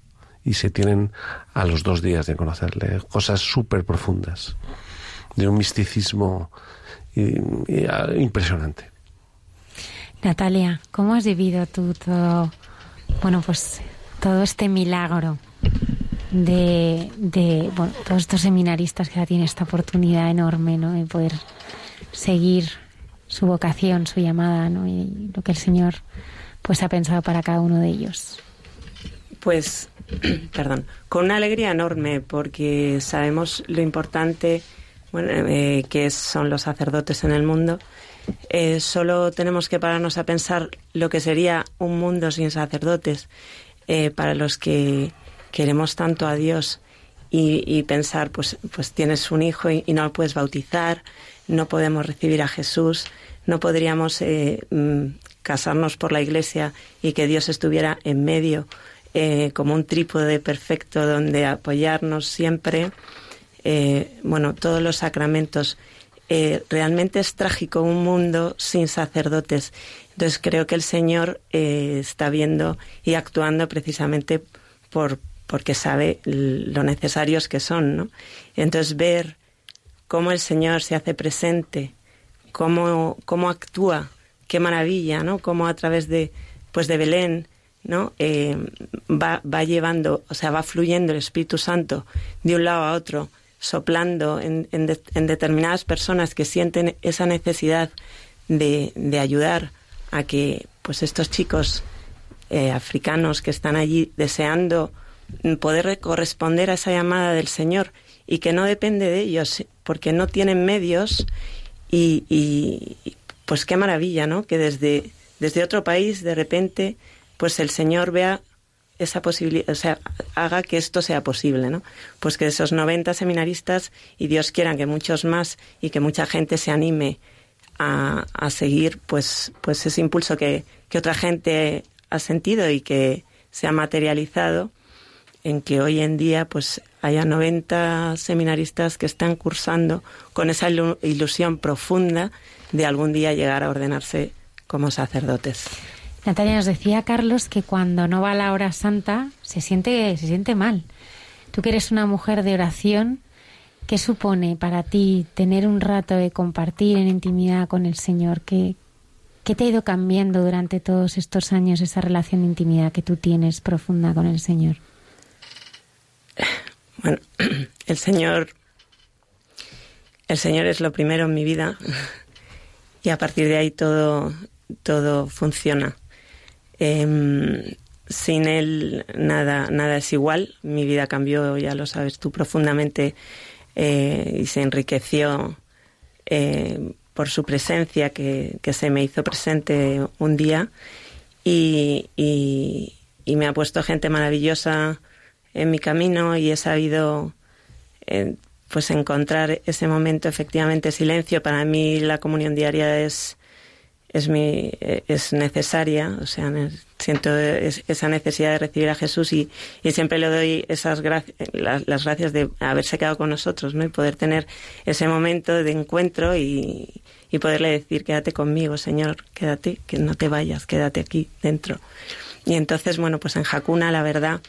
Y se tienen a los dos días de conocerle. Cosas súper profundas, de un misticismo ah, impresionante. Natalia, ¿cómo has vivido tú todo, bueno, pues todo este milagro de, de bueno, todos estos seminaristas que ya tienen esta oportunidad enorme, ¿no? De poder seguir su vocación, su llamada, ¿no? Y lo que el Señor pues ha pensado para cada uno de ellos. Pues, [clears throat] perdón, con una alegría enorme porque sabemos lo importante bueno, eh, que son los sacerdotes en el mundo eh, solo tenemos que pararnos a pensar lo que sería un mundo sin sacerdotes eh, para los que queremos tanto a Dios y, pensar, pues, pues tienes un hijo y, no lo puedes bautizar, no podemos recibir a Jesús, no podríamos eh, mm, casarnos por la iglesia y que Dios estuviera en medio como un trípode perfecto donde apoyarnos siempre. bueno, todos los sacramentos eh, realmente es trágico un mundo sin sacerdotes. Entonces creo que el Señor eh, está viendo y actuando precisamente por porque sabe lo necesarios que son, ¿no? Entonces ver cómo el Señor se hace presente, cómo, cómo actúa, qué maravilla, ¿no? Cómo a través de pues de Belén, ¿no? Eh, va, va llevando, o sea, va fluyendo el Espíritu Santo de un lado a otro soplando en, determinadas personas que sienten esa necesidad de, ayudar a que pues estos chicos eh, africanos que están allí deseando poder corresponder a esa llamada del Señor y que no depende de ellos porque no tienen medios y, y pues qué maravilla, ¿no? Que desde, desde otro país de repente pues el Señor vea esa posibilidad, o sea, haga que esto sea posible, ¿no? Pues que esos 90 seminaristas y Dios quiera que muchos más y que mucha gente se anime a, a seguir, pues, pues ese impulso que, que otra gente ha sentido y que se ha materializado en que hoy en día pues haya 90 seminaristas que están cursando con esa ilusión profunda de algún día llegar a ordenarse como sacerdotes. Natalia nos decía Carlos que cuando no va la hora santa se siente, se siente mal. Tú que eres una mujer de oración, ¿qué supone para ti tener un rato de compartir en intimidad con el Señor? ¿Qué, qué te ha ido cambiando durante todos estos años esa relación de intimidad que tú tienes profunda con el Señor? [sighs] Bueno, [clears throat] el Señor, el Señor es lo primero en mi vida [laughs] y a partir de ahí todo, todo funciona. Em, sin él nada, nada es igual. Mi vida cambió, ya lo sabes tú, profundamente eh, y se enriqueció eh, por su presencia que, se me hizo presente un día y, me ha puesto gente maravillosa en mi camino y he sabido eh, pues encontrar ese momento efectivamente silencio. Para mí la comunión diaria es es, mi, es necesaria, o sea, siento esa necesidad de recibir a Jesús y, y siempre le doy esas gracias, las, gracias de haberse quedado con nosotros, ¿no? Y poder tener ese momento de encuentro y, y poderle decir, quédate conmigo, Señor, quédate, que no te vayas, quédate aquí dentro. Y entonces, bueno, pues en Jacuna la verdad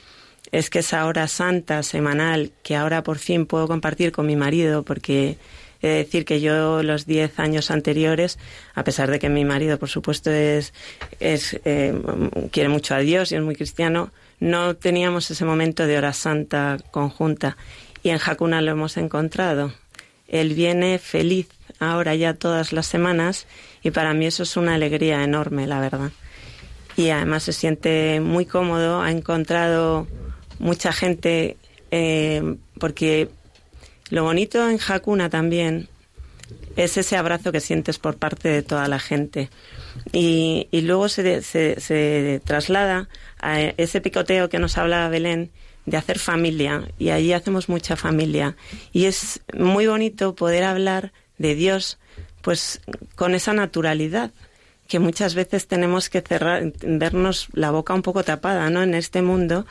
es que esa hora santa, semanal, que ahora por fin puedo compartir con mi marido, porque He de decir que yo los 10 años anteriores, a pesar de que mi marido, por supuesto, es, es eh, quiere mucho a Dios y es muy cristiano, no teníamos ese momento de hora santa conjunta. Y en Hakuna lo hemos encontrado. Él viene feliz ahora ya todas las semanas y para mí eso es una alegría enorme, la verdad. Y además se siente muy cómodo, ha encontrado mucha gente, eh, porque lo bonito en Hakuna también es ese abrazo que sientes por parte de toda la gente. Y, y luego se, se, se, traslada a ese picoteo que nos hablaba Belén de hacer familia. Y allí hacemos mucha familia. Y es muy bonito poder hablar de Dios pues con esa naturalidad que muchas veces tenemos que cerrar, vernos la boca un poco tapada, ¿no? En este mundo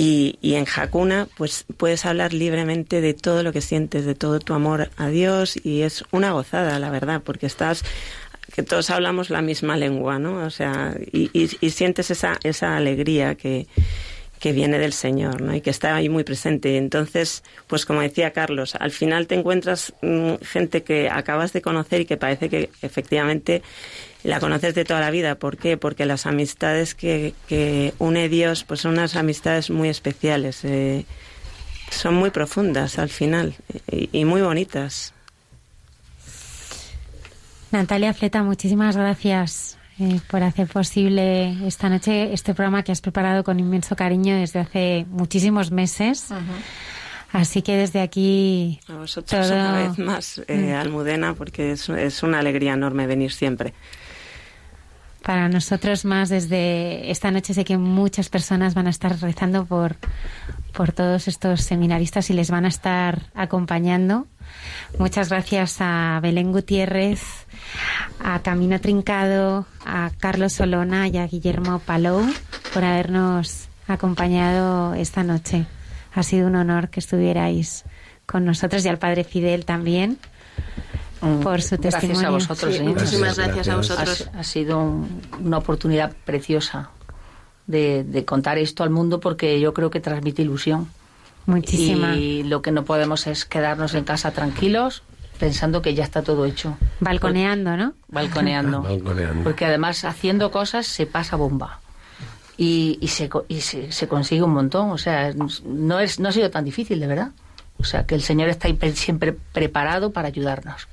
y, y, en Hakuna, pues puedes hablar libremente de todo lo que sientes, de todo tu amor a Dios y es una gozada, la verdad, porque estás que todos hablamos la misma lengua, ¿no? O sea, y, y, y sientes esa, esa alegría que, que viene del Señor, ¿no? Y que está ahí muy presente. Entonces, pues como decía Carlos, al final te encuentras mmm, gente que acabas de conocer y que parece que efectivamente la conoces de toda la vida. ¿Por qué? Porque las amistades que, que une Dios, pues son unas amistades muy especiales. Eh, son muy profundas al final y, y muy bonitas. Natalia Fleta, muchísimas gracias eh, por hacer posible esta noche este programa que has preparado con inmenso cariño desde hace muchísimos meses. Uh -huh. Así que desde aquí. A vosotros todo... una vez más, eh, Almudena, porque es, es una alegría enorme venir siempre. Para nosotros más, desde esta noche sé que muchas personas van a estar rezando por, por todos estos seminaristas y les van a estar acompañando. Muchas gracias a Belén Gutiérrez, a Camino Trincado, a Carlos Solona y a Guillermo Palou por habernos acompañado esta noche. Ha sido un honor que estuvierais con nosotros y al Padre Fidel también por su gracias testimonio. Gracias a vosotros. Sí, ¿eh? muchísimas gracias, gracias, a vosotros. Ha, ha sido un, una oportunidad preciosa de, de, contar esto al mundo porque yo creo que transmite ilusión. Muchísima. Y lo que no podemos es quedarnos en casa tranquilos pensando que ya está todo hecho. Balconeando, ¿no? Balconeando. Balconeando. Porque además haciendo cosas se pasa bomba. Y, y, se, y se, se, consigue un montón. O sea, no, es, no ha sido tan difícil, de verdad. O sea, que el Señor está siempre preparado para ayudarnos.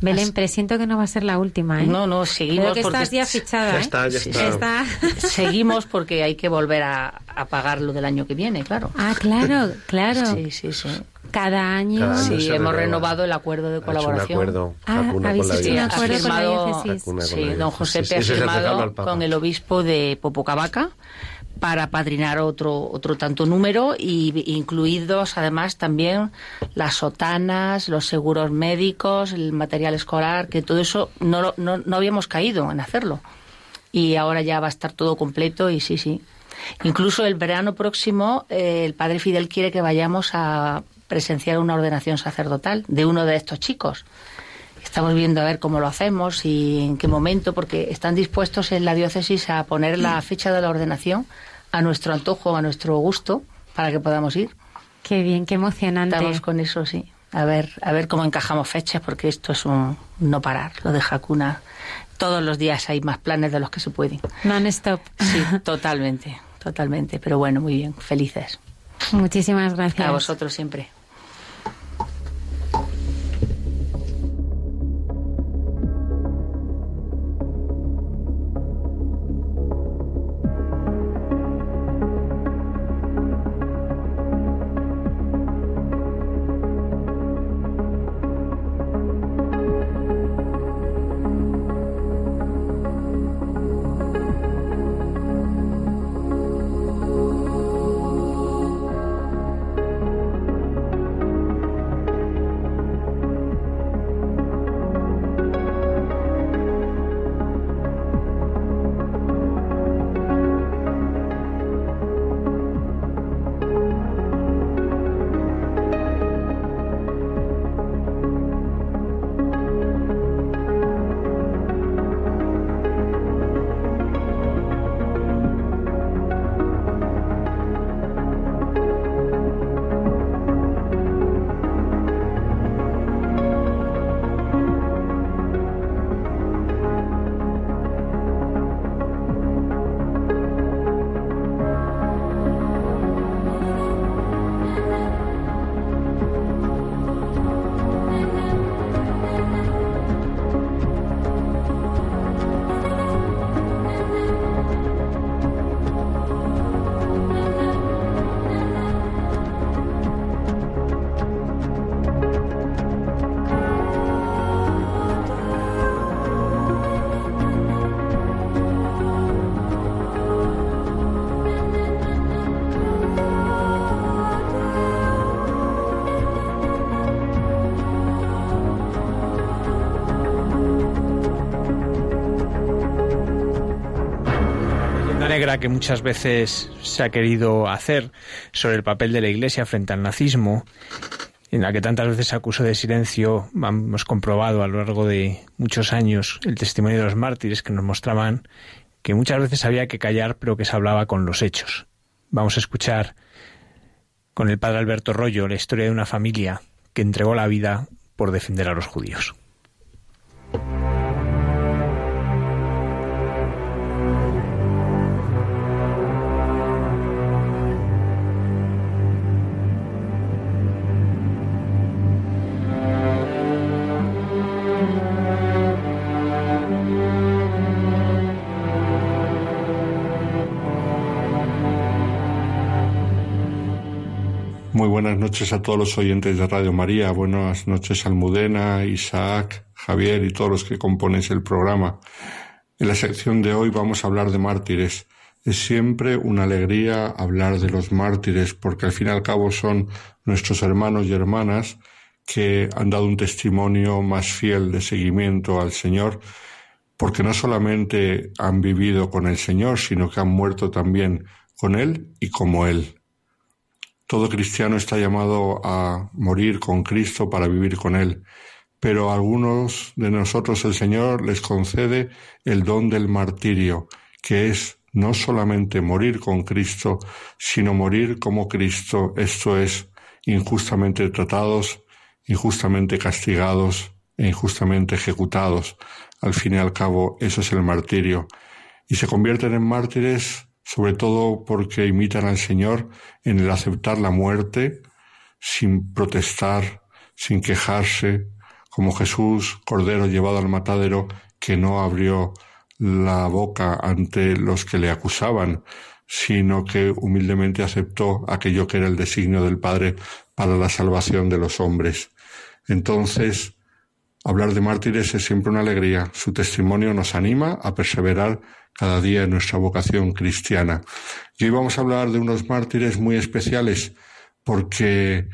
Belén, presiento que no va a ser la última, ¿eh? No, no, seguimos Creo que porque estás ya fichada, ya ¿eh? está, ya está. está. [laughs] Seguimos porque hay que volver a, a, pagar lo del año que viene, claro. Ah, claro, claro. Sí, sí, sí. Cada año. Cada año sí, hemos renovado el acuerdo de colaboración. Ha hecho un acuerdo, ah, habéis hecho un acuerdo con la diócesis. Sí, don José ha firmado con el obispo de Popocavaca para padrinar otro otro tanto número y incluidos además también las sotanas, los seguros médicos, el material escolar, que todo eso no, no, no habíamos caído en hacerlo. Y ahora ya va a estar todo completo y sí, sí. Incluso el verano próximo eh, el padre Fidel quiere que vayamos a presenciar una ordenación sacerdotal de uno de estos chicos. Estamos viendo a ver cómo lo hacemos y en qué momento, porque están dispuestos en la diócesis a poner la fecha de la ordenación a nuestro antojo, a nuestro gusto, para que podamos ir. Qué bien, qué emocionante. Estamos con eso, sí. A ver, a ver cómo encajamos fechas, porque esto es un no parar, lo de Hakuna. Todos los días hay más planes de los que se pueden. Non-stop. Sí, [laughs] totalmente, totalmente. Pero bueno, muy bien, felices. Muchísimas gracias. A vosotros siempre. Que muchas veces se ha querido hacer sobre el papel de la Iglesia frente al nazismo, en la que tantas veces se acusó de silencio, hemos comprobado a lo largo de muchos años el testimonio de los mártires que nos mostraban que muchas veces había que callar, pero que se hablaba con los hechos. Vamos a escuchar con el padre Alberto Rollo la historia de una familia que entregó la vida por defender a los judíos. Buenas noches a todos los oyentes de Radio María. Buenas noches Almudena, Isaac, Javier y todos los que componéis el programa. En la sección de hoy vamos a hablar de mártires. Es siempre una alegría hablar de los mártires porque al fin y al cabo son nuestros hermanos y hermanas que han dado un testimonio más fiel de seguimiento al Señor porque no solamente han vivido con el Señor, sino que han muerto también con Él y como Él. Todo cristiano está llamado a morir con Cristo para vivir con Él, pero a algunos de nosotros el Señor les concede el don del martirio, que es no solamente morir con Cristo, sino morir como Cristo, esto es, injustamente tratados, injustamente castigados e injustamente ejecutados. Al fin y al cabo, eso es el martirio. Y se convierten en mártires sobre todo porque imitan al Señor en el aceptar la muerte sin protestar, sin quejarse, como Jesús, Cordero llevado al matadero, que no abrió la boca ante los que le acusaban, sino que humildemente aceptó aquello que era el designio del Padre para la salvación de los hombres. Entonces, hablar de mártires es siempre una alegría. Su testimonio nos anima a perseverar cada día en nuestra vocación cristiana. Y hoy vamos a hablar de unos mártires muy especiales porque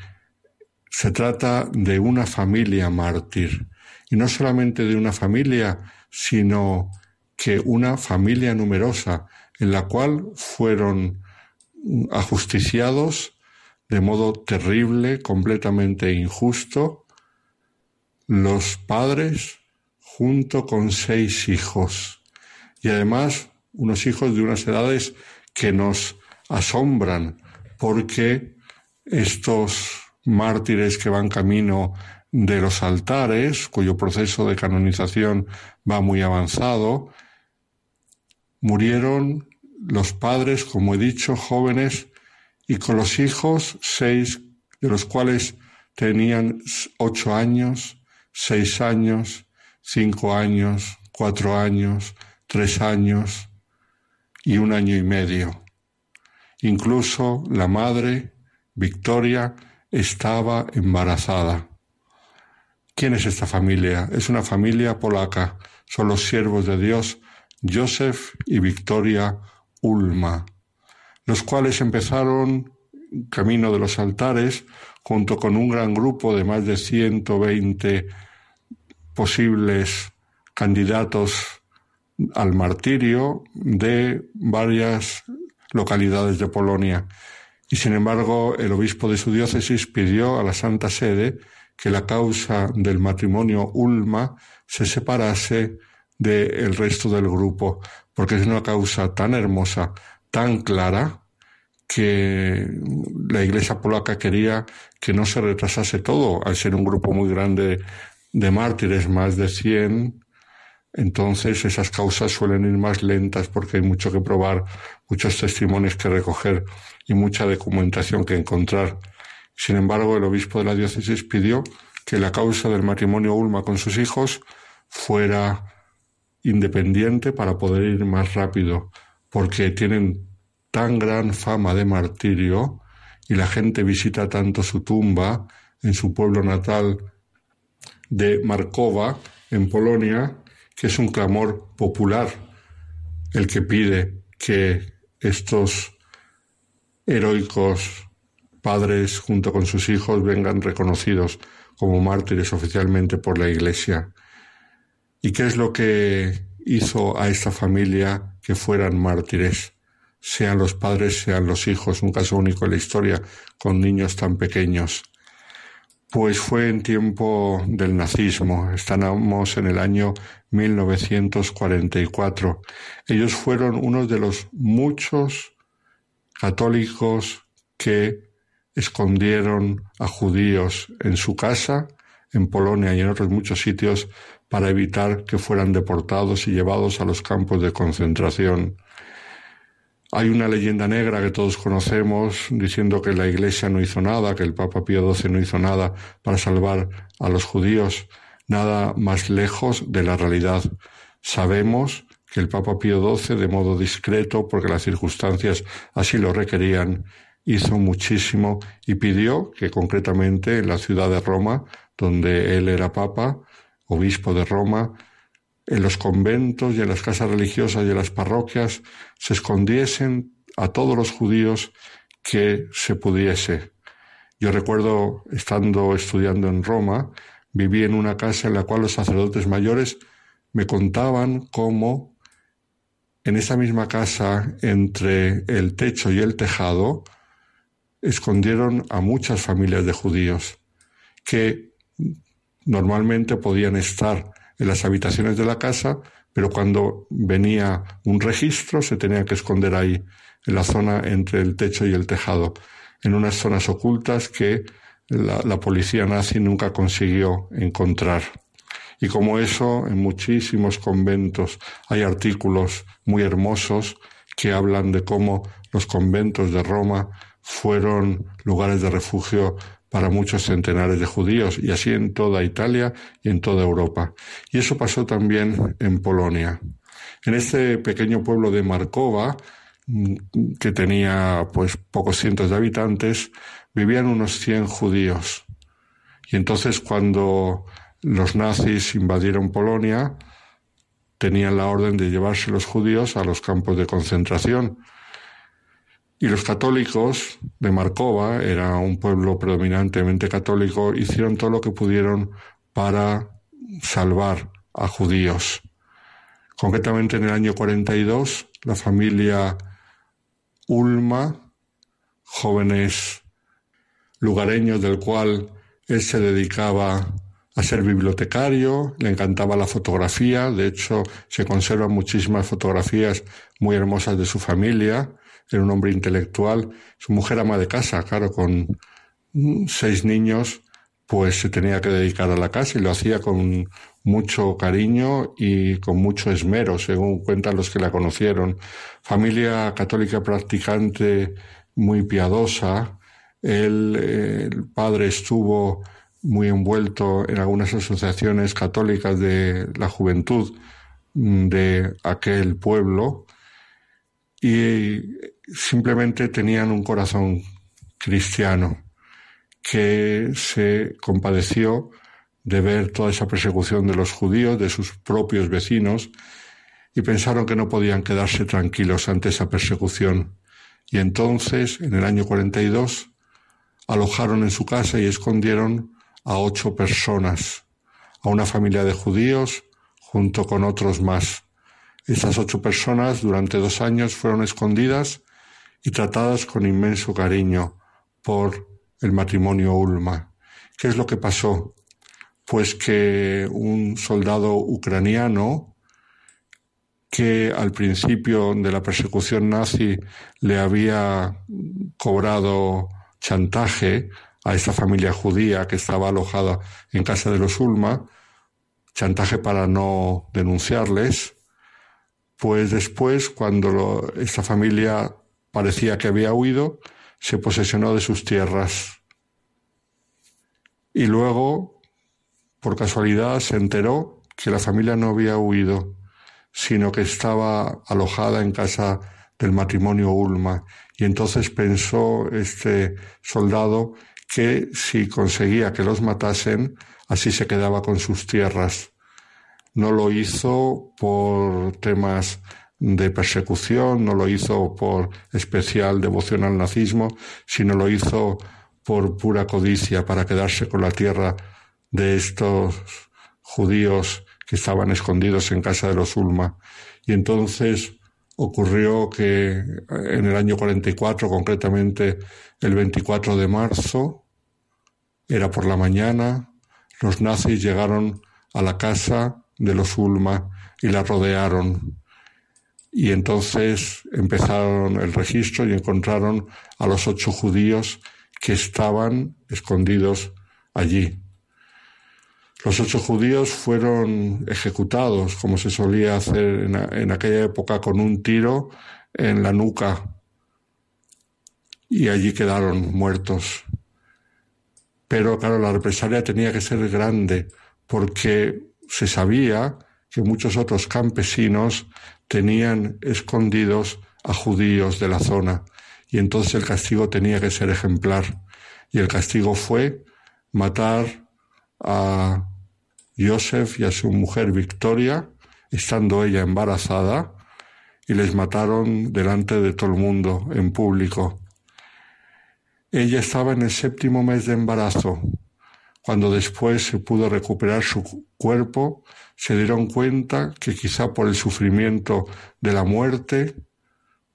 se trata de una familia mártir. Y no solamente de una familia, sino que una familia numerosa en la cual fueron ajusticiados de modo terrible, completamente injusto, los padres junto con seis hijos y además unos hijos de unas edades que nos asombran porque estos mártires que van camino de los altares, cuyo proceso de canonización va muy avanzado, murieron los padres, como he dicho, jóvenes, y con los hijos, seis, de los cuales tenían ocho años, seis años, cinco años, cuatro años, tres años y un año y medio. Incluso la madre, Victoria, estaba embarazada. ¿Quién es esta familia? Es una familia polaca. Son los siervos de Dios, Joseph y Victoria Ulma, los cuales empezaron camino de los altares junto con un gran grupo de más de 120 posibles candidatos al martirio de varias localidades de Polonia. Y sin embargo, el obispo de su diócesis pidió a la Santa Sede que la causa del matrimonio Ulma se separase del resto del grupo, porque es una causa tan hermosa, tan clara, que la Iglesia polaca quería que no se retrasase todo, al ser un grupo muy grande de mártires, más de 100, entonces esas causas suelen ir más lentas porque hay mucho que probar, muchos testimonios que recoger y mucha documentación que encontrar. Sin embargo, el obispo de la diócesis pidió que la causa del matrimonio Ulma con sus hijos fuera independiente para poder ir más rápido, porque tienen tan gran fama de martirio y la gente visita tanto su tumba en su pueblo natal de Markova, en Polonia, que es un clamor popular el que pide que estos heroicos padres junto con sus hijos vengan reconocidos como mártires oficialmente por la Iglesia. ¿Y qué es lo que hizo a esta familia que fueran mártires? sean los padres, sean los hijos, un caso único en la historia con niños tan pequeños. Pues fue en tiempo del nazismo, estamos en el año 1944. Ellos fueron uno de los muchos católicos que escondieron a judíos en su casa, en Polonia y en otros muchos sitios, para evitar que fueran deportados y llevados a los campos de concentración. Hay una leyenda negra que todos conocemos diciendo que la Iglesia no hizo nada, que el Papa Pío XII no hizo nada para salvar a los judíos, nada más lejos de la realidad. Sabemos que el Papa Pío XII, de modo discreto, porque las circunstancias así lo requerían, hizo muchísimo y pidió que concretamente en la ciudad de Roma, donde él era Papa, obispo de Roma, en los conventos y en las casas religiosas y en las parroquias se escondiesen a todos los judíos que se pudiese. Yo recuerdo, estando estudiando en Roma, viví en una casa en la cual los sacerdotes mayores me contaban cómo en esa misma casa, entre el techo y el tejado, escondieron a muchas familias de judíos que normalmente podían estar en las habitaciones de la casa, pero cuando venía un registro se tenían que esconder ahí, en la zona entre el techo y el tejado, en unas zonas ocultas que la, policía nazi nunca consiguió encontrar. Y como eso, en muchísimos conventos hay artículos muy hermosos que hablan de cómo los conventos de Roma fueron lugares de refugio para muchos centenares de judíos, y así en toda Italia y en toda Europa. Y eso pasó también en Polonia. En este pequeño pueblo de Markova, mm, que tenía pues pocos cientos de habitantes, vivían unos 100 judíos. Y entonces cuando los nazis invadieron Polonia, tenían la orden de llevarse los judíos a los campos de concentración, y los católicos de Markova, era un pueblo predominantemente católico, hicieron todo lo que pudieron para salvar a judíos. Concretamente en el año 42, la familia Ulma, jóvenes lugareños del cual él se dedicaba a ser bibliotecario, le encantaba la fotografía, de hecho se conservan muchísimas fotografías muy hermosas de su familia, era un hombre intelectual, su mujer ama de casa, claro, con seis niños, pues se tenía que dedicar a la casa y lo hacía con mucho cariño y con mucho esmero, según cuentan los que la conocieron. Familia católica practicante muy piadosa. El padre estuvo muy envuelto en algunas asociaciones católicas de la juventud de aquel pueblo y simplemente tenían un corazón cristiano que se compadeció de ver toda esa persecución de los judíos, de sus propios vecinos, y pensaron que no podían quedarse tranquilos ante esa persecución. Y entonces, en el año 42, alojaron en su casa y escondieron a ocho personas, a una familia de judíos junto con otros más. Estas ocho personas durante dos años fueron escondidas y tratadas con inmenso cariño por el matrimonio Ulma. ¿Qué es lo que pasó? Pues que un soldado ucraniano que al principio de la persecución nazi le había cobrado chantaje a esta familia judía que estaba alojada en casa de los Ulma, chantaje para no denunciarles, pues después, cuando esta familia parecía que había huido, se posesionó de sus tierras. Y luego, por casualidad, se enteró que la familia no había huido, sino que estaba alojada en casa del matrimonio Ulma. Y entonces pensó este soldado que si conseguía que los matasen, así se quedaba con sus tierras. No lo hizo por temas de persecución, no lo hizo por especial devoción al nazismo, sino lo hizo por pura codicia para quedarse con la tierra de estos judíos que estaban escondidos en casa de los Ulma. Y entonces ocurrió que en el año 44, concretamente el 24 de marzo, era por la mañana, los nazis llegaron a la casa de los Ulma y la rodearon. Y entonces empezaron el registro y encontraron a los ocho judíos que estaban escondidos allí. Los ocho judíos fueron ejecutados, como se solía hacer en, aquella época, con un tiro en la nuca. Y allí quedaron muertos. Pero claro, la represalia tenía que ser grande, porque se sabía que muchos otros campesinos tenían escondidos a judíos de la zona y entonces el castigo tenía que ser ejemplar. Y el castigo fue matar a Joseph y a su mujer Victoria, estando ella embarazada, y les mataron delante de todo el mundo, en público. Ella estaba en el séptimo mes de embarazo, cuando después se pudo recuperar su cuerpo, se dieron cuenta que quizá por el sufrimiento de la muerte,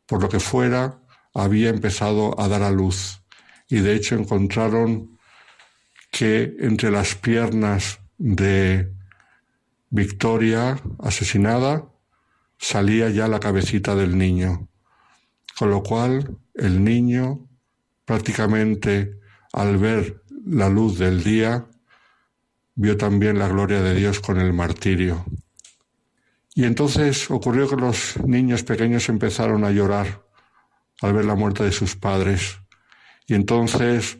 por lo que fuera, había empezado a dar a luz. Y de hecho encontraron que entre las piernas de Victoria asesinada salía ya la cabecita del niño. Con lo cual el niño prácticamente al ver la luz del día, vio también la gloria de Dios con el martirio. Y entonces ocurrió que los niños pequeños empezaron a llorar al ver la muerte de sus padres. Y entonces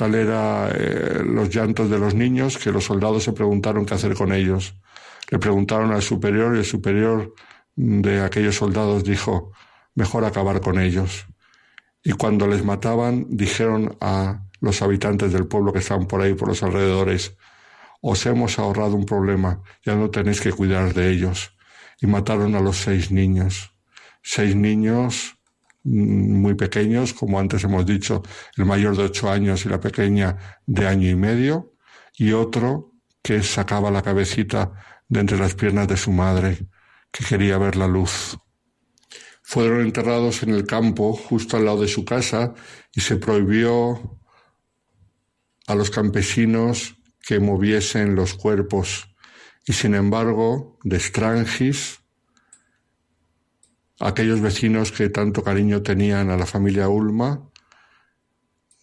tal era eh, los llantos de los niños que los soldados se preguntaron qué hacer con ellos. Le preguntaron al superior y el superior de aquellos soldados dijo, mejor acabar con ellos. Y cuando les mataban, dijeron a los habitantes del pueblo que estaban por ahí, por los alrededores. Os hemos ahorrado un problema, ya no tenéis que cuidar de ellos. Y mataron a los seis niños. Seis niños muy pequeños, como antes hemos dicho, el mayor de ocho años y la pequeña de año y medio, y otro que sacaba la cabecita de entre las piernas de su madre, que quería ver la luz. Fueron enterrados en el campo, justo al lado de su casa, y se prohibió a los campesinos que moviesen los cuerpos y sin embargo de Strangis, aquellos vecinos que tanto cariño tenían a la familia Ulma,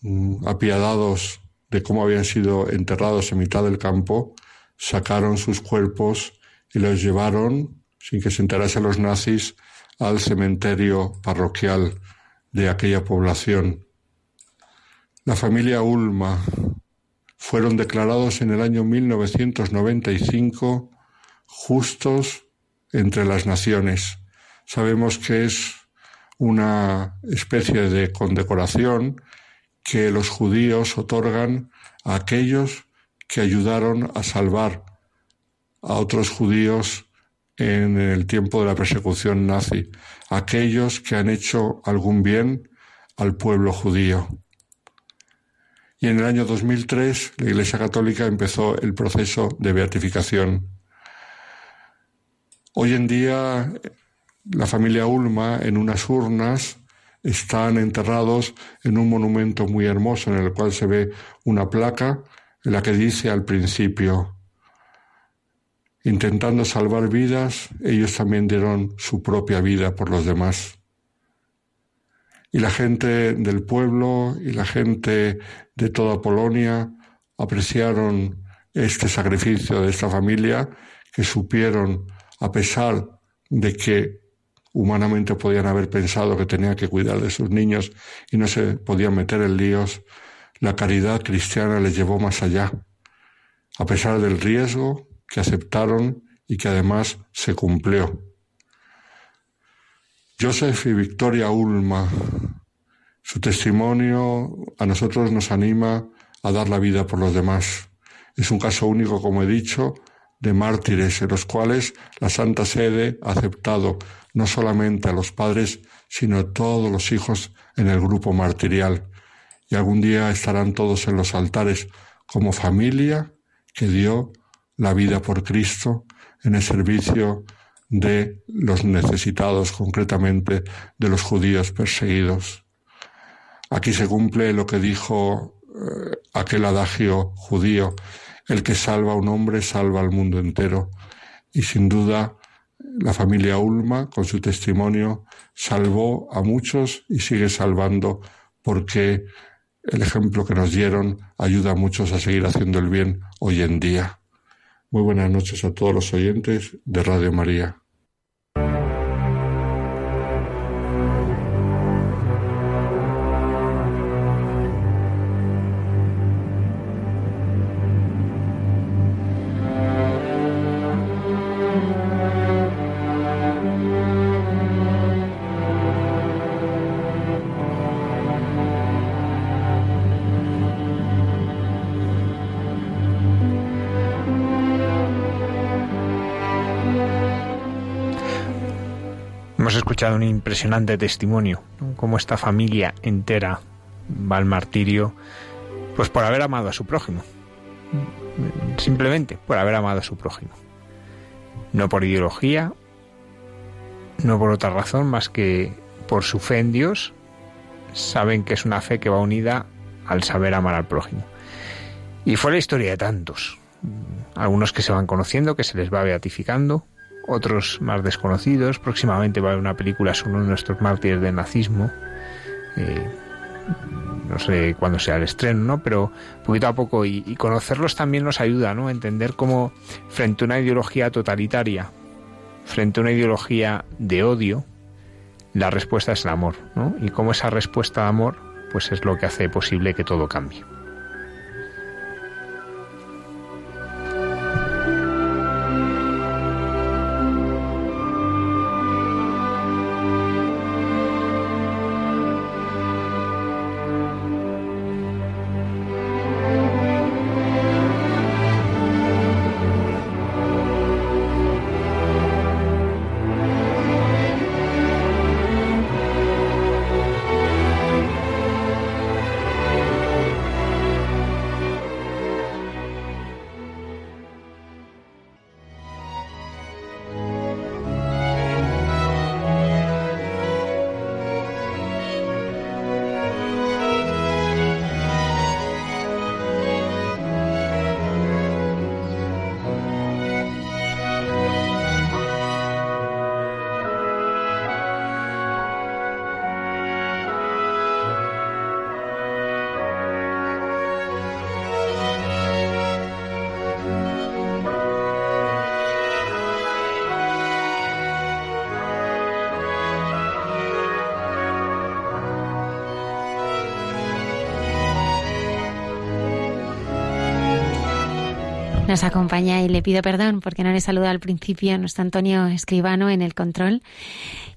mm, apiadados de cómo habían sido enterrados en mitad del campo, sacaron sus cuerpos y los llevaron, sin que se enterasen los nazis, al cementerio parroquial de aquella población. La familia Ulma fueron declarados en el año 1995 justos entre las naciones. Sabemos que es una especie de condecoración que los judíos otorgan a aquellos que ayudaron a salvar a otros judíos en el tiempo de la persecución nazi, aquellos que han hecho algún bien al pueblo judío y en el año 2003 la Iglesia Católica empezó el proceso de beatificación. Hoy en día la familia Ulma en unas urnas están enterrados en un monumento muy hermoso en el cual se ve una placa en la que dice al principio, intentando salvar vidas, ellos también dieron su propia vida por los demás y la gente del pueblo y la gente de toda Polonia apreciaron este sacrificio de esta familia que supieron, a pesar de que humanamente podían haber pensado que tenían que cuidar de sus niños y no se podían meter en líos, la caridad cristiana les llevó más allá, a pesar del riesgo que aceptaron y que además se cumplió. Joseph y Victoria Ulma. Su testimonio a nosotros nos anima a dar la vida por los demás. Es un caso único, como he dicho, de mártires en los cuales la Santa Sede ha aceptado no solamente a los padres, sino a todos los hijos en el grupo martirial. Y algún día estarán todos en los altares como familia que dio la vida por Cristo en el servicio de los necesitados, concretamente de los judíos perseguidos. Aquí se cumple lo que dijo eh, aquel adagio judío, el que salva a un hombre salva al mundo entero. Y sin duda, la familia Ulma, con su testimonio, salvó a muchos y sigue salvando porque el ejemplo que nos dieron ayuda a muchos a seguir haciendo el bien hoy en día. Muy buenas noches a todos los oyentes de Radio María. Escuchado un impresionante testimonio, como esta familia entera va al martirio, pues por haber amado a su prójimo. Simplemente por haber amado a su prójimo. No por ideología, no por otra razón más que por su fe en Dios, saben que es una fe que va unida al saber amar al prójimo. Y fue la historia de tantos, algunos que se van conociendo, que se les va beatificando, otros más desconocidos. Próximamente va a haber una película sobre nuestros mártires del nazismo. Eh, no sé cuándo sea el estreno, ¿no? Pero poquito a poco y, y, conocerlos también nos ayuda, ¿no? A entender cómo frente a una ideología totalitaria, frente a una ideología de odio, la respuesta es el amor, ¿no? Y cómo esa respuesta de amor, pues es lo que hace posible que todo cambie. Nos acompaña y le pido perdón porque no le saludado al principio nuestro Antonio Escribano en el control.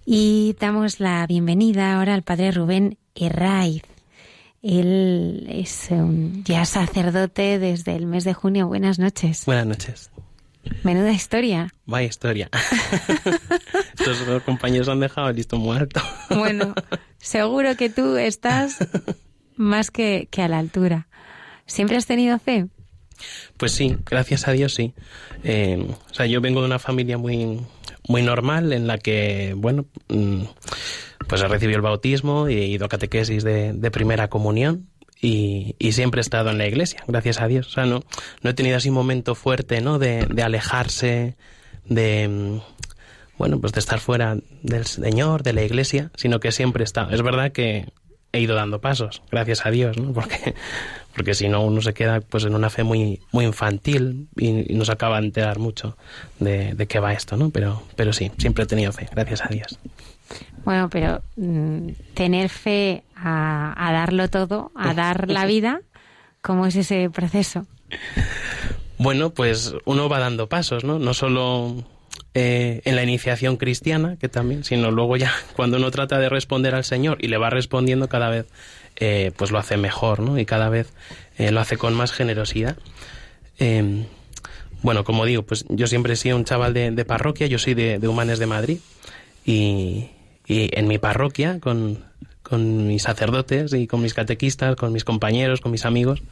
Y damos la bienvenida ahora al padre Rubén Herraiz. Él es un ya sacerdote desde el mes de junio. Buenas noches. Buenas noches. Menuda historia. Vaya historia. [laughs] Estos dos compañeros han dejado el listo muerto. bueno, seguro que tú estás [laughs] más que, que a la altura. ¿Siempre has tenido fe? Pues sí, gracias a Dios sí. Eh, o sea, yo vengo de una familia muy, muy normal en la que, bueno, mm, pues he recibido el bautismo y he ido a catequesis de, de primera comunión y, y, siempre he estado en la iglesia, gracias a Dios. O sea, no, no he tenido así un momento fuerte, ¿no? De, de alejarse, de, mm, bueno, pues de estar fuera del Señor, de la iglesia, sino que siempre he estado. Es verdad que he ido dando pasos, gracias a Dios, ¿no? [laughs] Porque porque si no uno se queda pues en una fe muy muy infantil y, nos acaba de enterar mucho de, de, qué va esto, ¿no? Pero, pero sí, siempre he tenido fe, gracias a Dios. Bueno, pero mm, tener fe a, a, darlo todo, a [laughs] dar la vida, ¿cómo es ese proceso? Bueno, pues uno va dando pasos, ¿no? No solo eh, en la iniciación cristiana, que también, sino luego ya [laughs] cuando uno trata de responder al Señor y le va respondiendo cada vez eh, pues lo hace mejor, ¿no? Y cada vez eh, lo hace con más generosidad. Em, bueno, como digo, pues yo siempre he sido un chaval de, parroquia, yo soy de, Humanes de Madrid y, en mi parroquia, con, con mis sacerdotes y con mis catequistas, con mis compañeros, con mis amigos,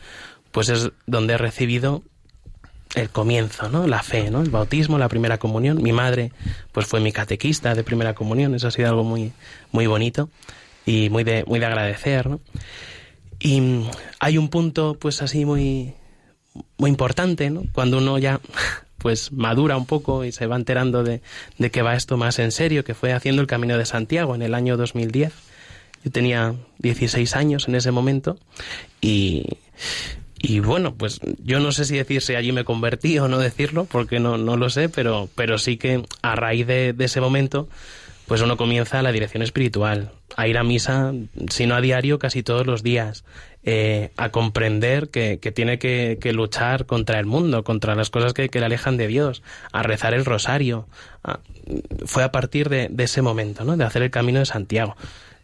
pues es donde he recibido el comienzo, ¿no? La fe, ¿no? El bautismo, la primera comunión. Mi madre, pues fue mi catequista de primera comunión. Eso ha sido algo muy, muy bonito y muy de, muy de agradecer, ¿no? Y mm, hay un punto, pues así muy, muy importante, ¿no? Cuando uno ya, [laughs] pues madura un poco y se va enterando de, de que va esto más en serio, que fue haciendo el Camino de Santiago en el año 2010. Yo tenía 16 años en ese momento y, y bueno, pues yo no sé si decir si allí me convertí o no decirlo, porque no, no lo sé, pero, pero sí que a raíz de, ese momento, pues uno comienza la dirección espiritual, a ir a misa, si no a diario, casi todos los días, eh, a comprender que, que tiene que, luchar contra el mundo, contra las cosas que, que le alejan de Dios, a rezar el rosario. fue a partir de, ese momento, ¿no? De hacer el camino de Santiago,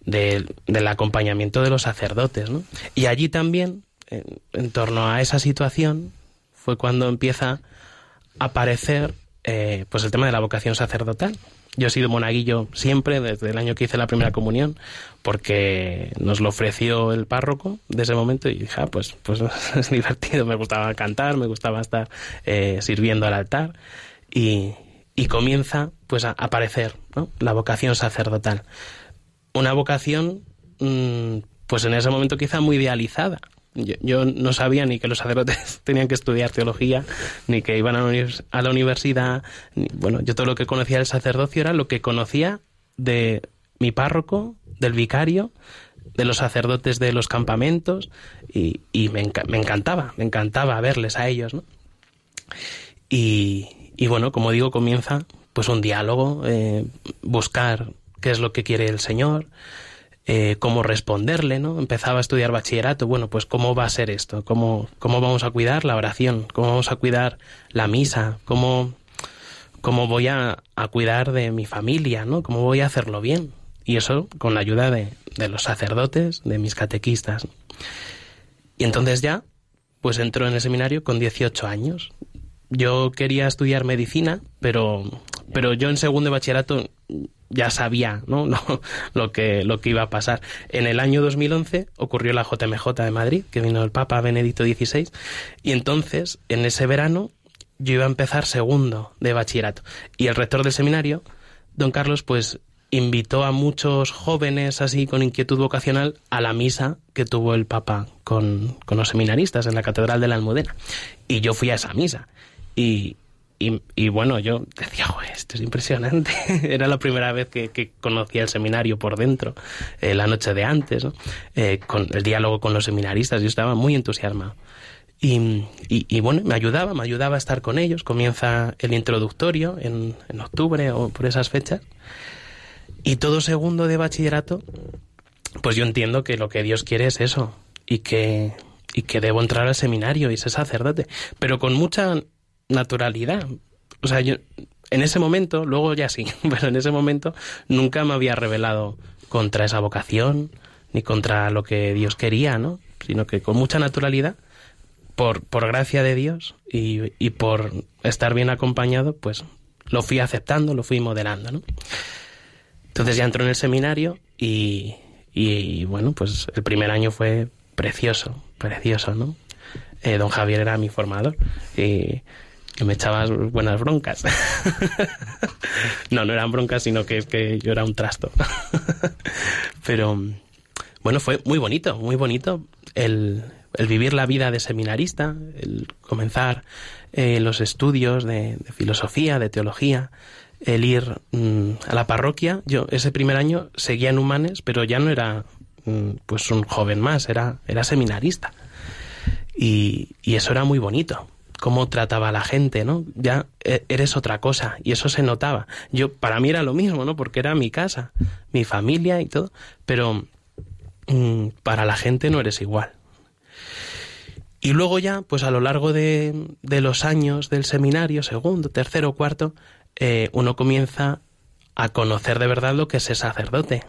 de, del acompañamiento de los sacerdotes, ¿no? Y allí también en, torno a esa situación fue cuando empieza a aparecer eh, pues el tema de la vocación sacerdotal. Yo he sido monaguillo siempre, desde el año que hice la primera comunión, porque nos lo ofreció el párroco de ese momento y dije, ah, pues, pues [laughs] es divertido, me gustaba cantar, me gustaba estar eh, sirviendo al altar y, y, comienza pues a aparecer la vocación sacerdotal. Una vocación mm, pues en ese momento quizá muy idealizada, yo, no sabía ni que los sacerdotes [laughs] tenían que estudiar teología, ni que iban a la, universidad. bueno, yo todo lo que conocía del sacerdocio era lo que conocía de mi párroco, del vicario, de los sacerdotes de los campamentos, y, me, encantaba, me encantaba verles a ellos, ¿no? Y, y bueno, como digo, comienza pues un diálogo, eh, buscar qué es lo que quiere el Señor, eh, cómo responderle, ¿no? Empezaba a estudiar bachillerato, bueno, pues cómo va a ser esto, cómo, cómo vamos a cuidar la oración, cómo vamos a cuidar la misa, cómo, cómo voy a, a cuidar de mi familia, ¿no? Cómo voy a hacerlo bien. Y eso con la ayuda de, de los sacerdotes, de mis catequistas. Y entonces ya, pues entró en el seminario con 18 años. Yo quería estudiar medicina, pero, pero yo en segundo de bachillerato ya sabía [laughs] ¿no? lo, que, lo que iba a pasar. En el año 2011 ocurrió la JMJ de Madrid, que vino el Papa Benedicto XVI, y entonces, en ese verano, yo iba a empezar segundo de bachillerato. Y el rector del seminario, don Carlos, pues invitó a muchos jóvenes así con inquietud vocacional a la misa que tuvo el Papa con, con los seminaristas en la Catedral de la Almudena. Y yo fui a esa misa. Y, y, bueno, yo decía, esto es impresionante. [laughs] Era la primera vez que, conocía el seminario por dentro, eh, la noche de antes, eh, con el diálogo con los seminaristas. Yo estaba muy entusiasmado. Y, y, bueno, me ayudaba, me ayudaba a estar con ellos. Comienza el introductorio en, en octubre o por esas fechas. Y todo segundo de bachillerato, pues yo entiendo que lo que Dios quiere es eso. Y que, y que debo entrar al seminario y ser sacerdote. Pero con mucha naturalidad. O sea, yo en ese momento, luego ya sí, [laughs] pero en ese momento nunca me había revelado contra esa vocación ni contra lo que Dios quería, ¿no? Sino que con mucha naturalidad, por, por gracia de Dios y, y por estar bien acompañado, pues lo fui aceptando, lo fui modelando, ¿no? Entonces ya entró en el seminario y, y, bueno, pues el primer año fue precioso, precioso, ¿no? Eh, don Javier era mi formador y que me echabas buenas broncas. [laughs] no, no eran broncas, sino que que yo era un trasto. [laughs] Pero bueno, fue muy bonito, muy bonito el, el vivir la vida de seminarista, el comenzar eh, los estudios de, filosofía, de teología, el ir mm, a la parroquia. Yo ese primer año seguía en Humanes, pero ya no era mm, pues un joven más, era, era seminarista. Y, y eso era muy bonito cómo trataba a la gente, ¿no? Ya e, eres otra cosa y eso se notaba. Yo para mí era lo mismo, ¿no? Porque era mi casa, mi familia y todo, pero mm, para la gente no eres igual. Y luego ya, pues a lo largo de, de los años del seminario, segundo, tercero, cuarto, eh, uno comienza a conocer de verdad lo que es sacerdote.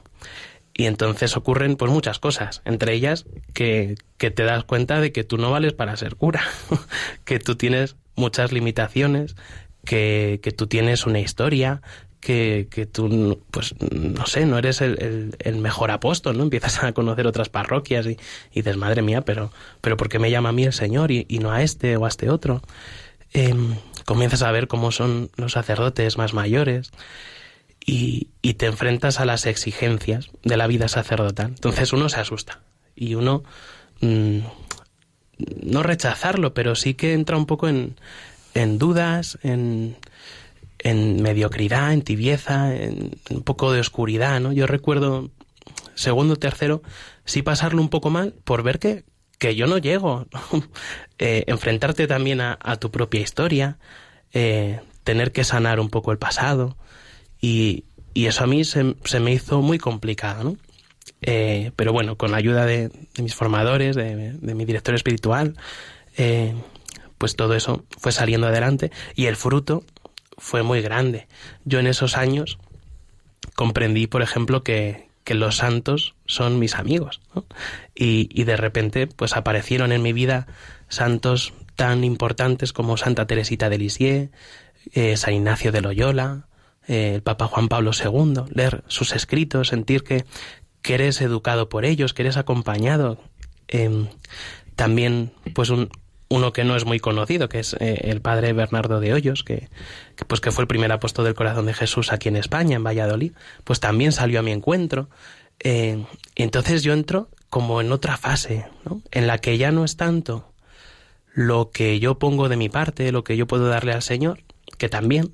Y entonces ocurren pues muchas cosas, entre ellas que, que te das cuenta de que tú no vales para ser cura, [laughs] que tú tienes muchas limitaciones, que, que tú tienes una historia, que, que, tú, pues, no sé, no eres el, el, mejor apóstol, ¿no? Empiezas a conocer otras parroquias y, y, dices, madre mía, pero, pero ¿por qué me llama a mí el Señor y, no a este o a este otro? em, comienzas a ver cómo son los sacerdotes más mayores y, te enfrentas a las exigencias de la vida sacerdotal. Entonces uno se asusta y uno mm, no rechazarlo, pero sí que entra un poco en, en dudas, en, en mediocridad, en tibieza, en un poco de oscuridad, ¿no? Yo recuerdo segundo, tercero, sí pasarlo un poco mal por ver que, que yo no llego. [laughs] Eh, enfrentarte también a, tu propia historia, eh, tener que sanar un poco el pasado. Y, y eso a mí se, se, me hizo muy complicado, ¿no? Eh, pero bueno, con la ayuda de, mis formadores, de, de, mi director espiritual, pues todo eso fue saliendo adelante y el fruto fue muy grande. Yo en esos años comprendí, por ejemplo, que, que los santos son mis amigos. Y, y, de repente, pues aparecieron en mi vida santos tan importantes como Santa Teresita de Lisieux, eh, San Ignacio de Loyola, eh, el Papa Juan Pablo II, leer sus escritos, sentir que, que eres educado por ellos, que eres acompañado. Em, también, pues un, uno que no es muy conocido, que es eh, el padre Bernardo de Hoyos, que, pues que fue el primer apóstol del corazón de Jesús aquí en España, en Valladolid, pues también salió a mi encuentro. Eh, entonces yo entro como en otra fase, ¿no? en la que ya no es tanto lo que yo pongo de mi parte, lo que yo puedo darle al Señor, que también,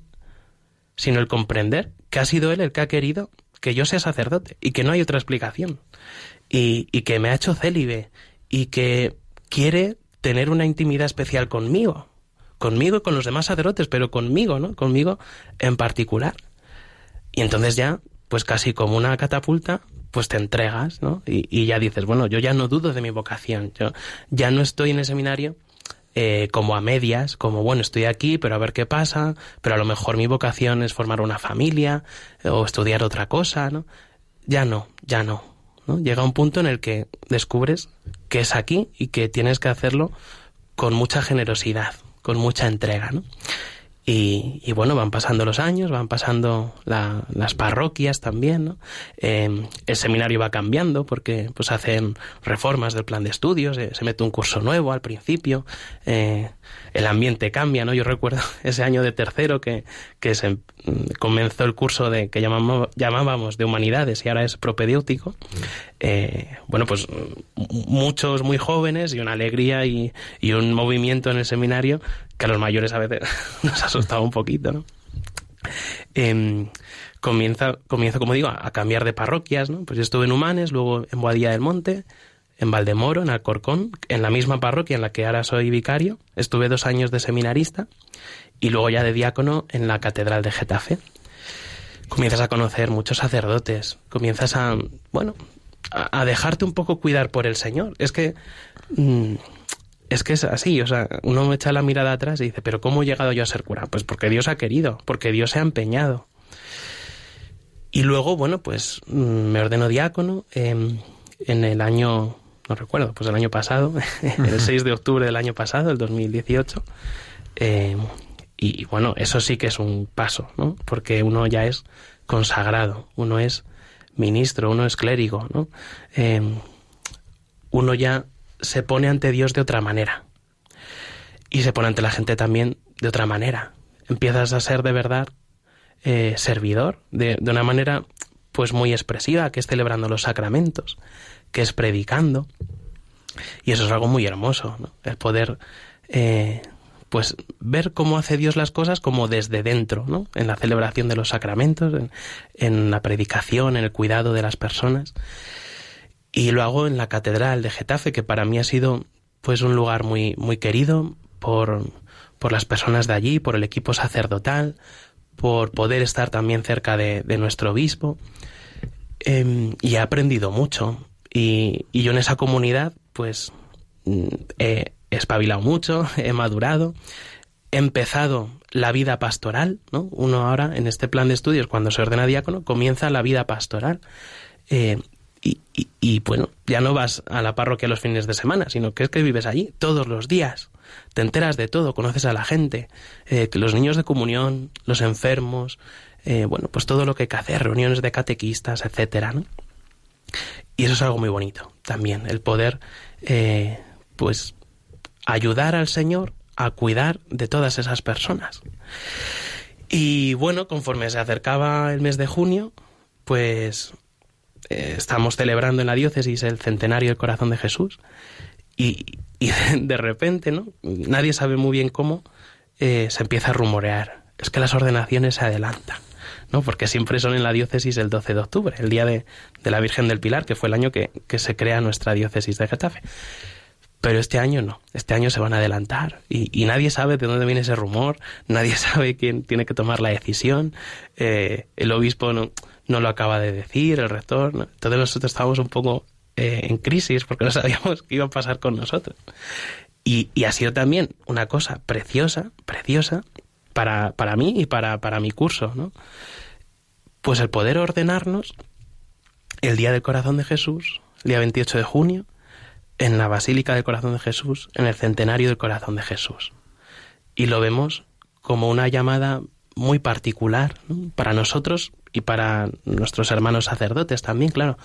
sino el comprender que ha sido Él el que ha querido que yo sea sacerdote y que no hay otra explicación. Y, y que me ha hecho célibe y que quiere tener una intimidad especial conmigo, conmigo y con los demás sacerdotes, pero conmigo, ¿no? Conmigo en particular. Y entonces ya, pues casi como una catapulta, pues te entregas, ¿no? Y, ya dices, bueno, yo ya no dudo de mi vocación, yo ya no estoy en el seminario eh, como a medias, como bueno, estoy aquí, pero a ver qué pasa, pero a lo mejor mi vocación es formar una familia o estudiar otra cosa, ¿no? Ya no, ya no. ¿no? Llega un punto en el que descubres que es aquí y que tienes que hacerlo con mucha generosidad, con mucha entrega, ¿no? Y, bueno, van pasando los años, van pasando las parroquias también, ¿no? Eh, el seminario va cambiando porque pues hacen reformas del plan de estudios, eh, se mete un curso nuevo al principio, eh, el ambiente cambia, ¿no? Yo recuerdo [laughs] ese año de tercero que, que se mm, comenzó el curso de que llamamos, llamábamos de humanidades y ahora es propedéutico. Eh, bueno, pues muchos muy jóvenes y una alegría y, y, un movimiento en el seminario que a los mayores a veces [laughs] nos asustaba un poquito, ¿no? Eh, comienza, comienza, como digo, a, cambiar de parroquias, ¿no? Pues yo estuve en Humanes, luego en Boadilla del Monte, en Valdemoro, en Alcorcón, en la misma parroquia en la que ahora soy vicario. Estuve dos años de seminarista y luego ya de diácono en la Catedral de Getafe. Comienzas a conocer muchos sacerdotes, comienzas a, bueno, a, dejarte un poco cuidar por el Señor. Es que... Mm, es que es así, o sea, uno me echa la mirada atrás y dice, pero ¿cómo he llegado yo a ser cura? Pues porque Dios ha querido, porque Dios se ha empeñado. Y luego, bueno, pues mm, me ordeno diácono en el año no recuerdo, pues el año pasado, [laughs] el 6 de octubre del año pasado, el 2018. Eh, y bueno, eso sí que es un paso, ¿no? Porque uno ya es consagrado, uno es ministro, uno es clérigo, ¿no? Eh, uno ya se pone ante Dios de otra manera. Y se pone ante la gente también de otra manera. Empiezas a ser de verdad eh, servidor, de, de una manera pues muy expresiva, que es celebrando los sacramentos, que es predicando. Y eso es algo muy hermoso, ¿no? el poder eh, pues ver cómo hace Dios las cosas como desde dentro, ¿no? En la celebración de los sacramentos, en, la predicación, en el cuidado de las personas. Y lo hago en la catedral de Getafe, que para mí ha sido pues un lugar muy, muy querido por, por las personas de allí, por el equipo sacerdotal, por poder estar también cerca de, nuestro obispo. Em, y he aprendido mucho. Y, yo en esa comunidad, pues, mm, he espabilado mucho, [laughs] he madurado, he empezado la vida pastoral, ¿no? Uno ahora, en este plan de estudios, cuando se ordena diácono, comienza la vida pastoral. Eh, y, y, bueno, ya no vas a la parroquia los fines de semana, sino que es que vives allí todos los días. Te enteras de todo, conoces a la gente, eh, los niños de comunión, los enfermos, eh, bueno, pues todo lo que hay que hacer, reuniones de catequistas, etcétera, ¿no? Y eso es algo muy bonito también, el poder, eh, pues, ayudar al Señor a cuidar de todas esas personas. Y bueno, conforme se acercaba el mes de junio, pues eh, estamos celebrando en la diócesis el centenario del corazón de Jesús y, [laughs] de repente, ¿no? Nadie sabe muy bien cómo eh, se empieza a rumorear. Es que las ordenaciones se adelantan. ¿no? Porque siempre son en la diócesis el 12 de octubre, el día de, la Virgen del Pilar, que fue el año que, que se crea nuestra diócesis de Getafe. Pero este año no, este año se van a adelantar y, nadie sabe de dónde viene ese rumor, nadie [laughs] sabe quién tiene que tomar la decisión, eh, el obispo no, lo acaba de decir, el rector, ¿no? entonces nosotros estábamos un poco eh, en crisis porque [laughs] no sabíamos qué iba a pasar con nosotros. Y, y ha sido también una cosa preciosa, preciosa, para, para mí y para, para mi curso, ¿no? Pues el poder ordenarnos el Día del Corazón de Jesús, el día 28 de junio, en la Basílica del Corazón de Jesús, en el centenario del Corazón de Jesús. Y lo vemos como una llamada muy particular para nosotros y para nuestros hermanos sacerdotes también, claro,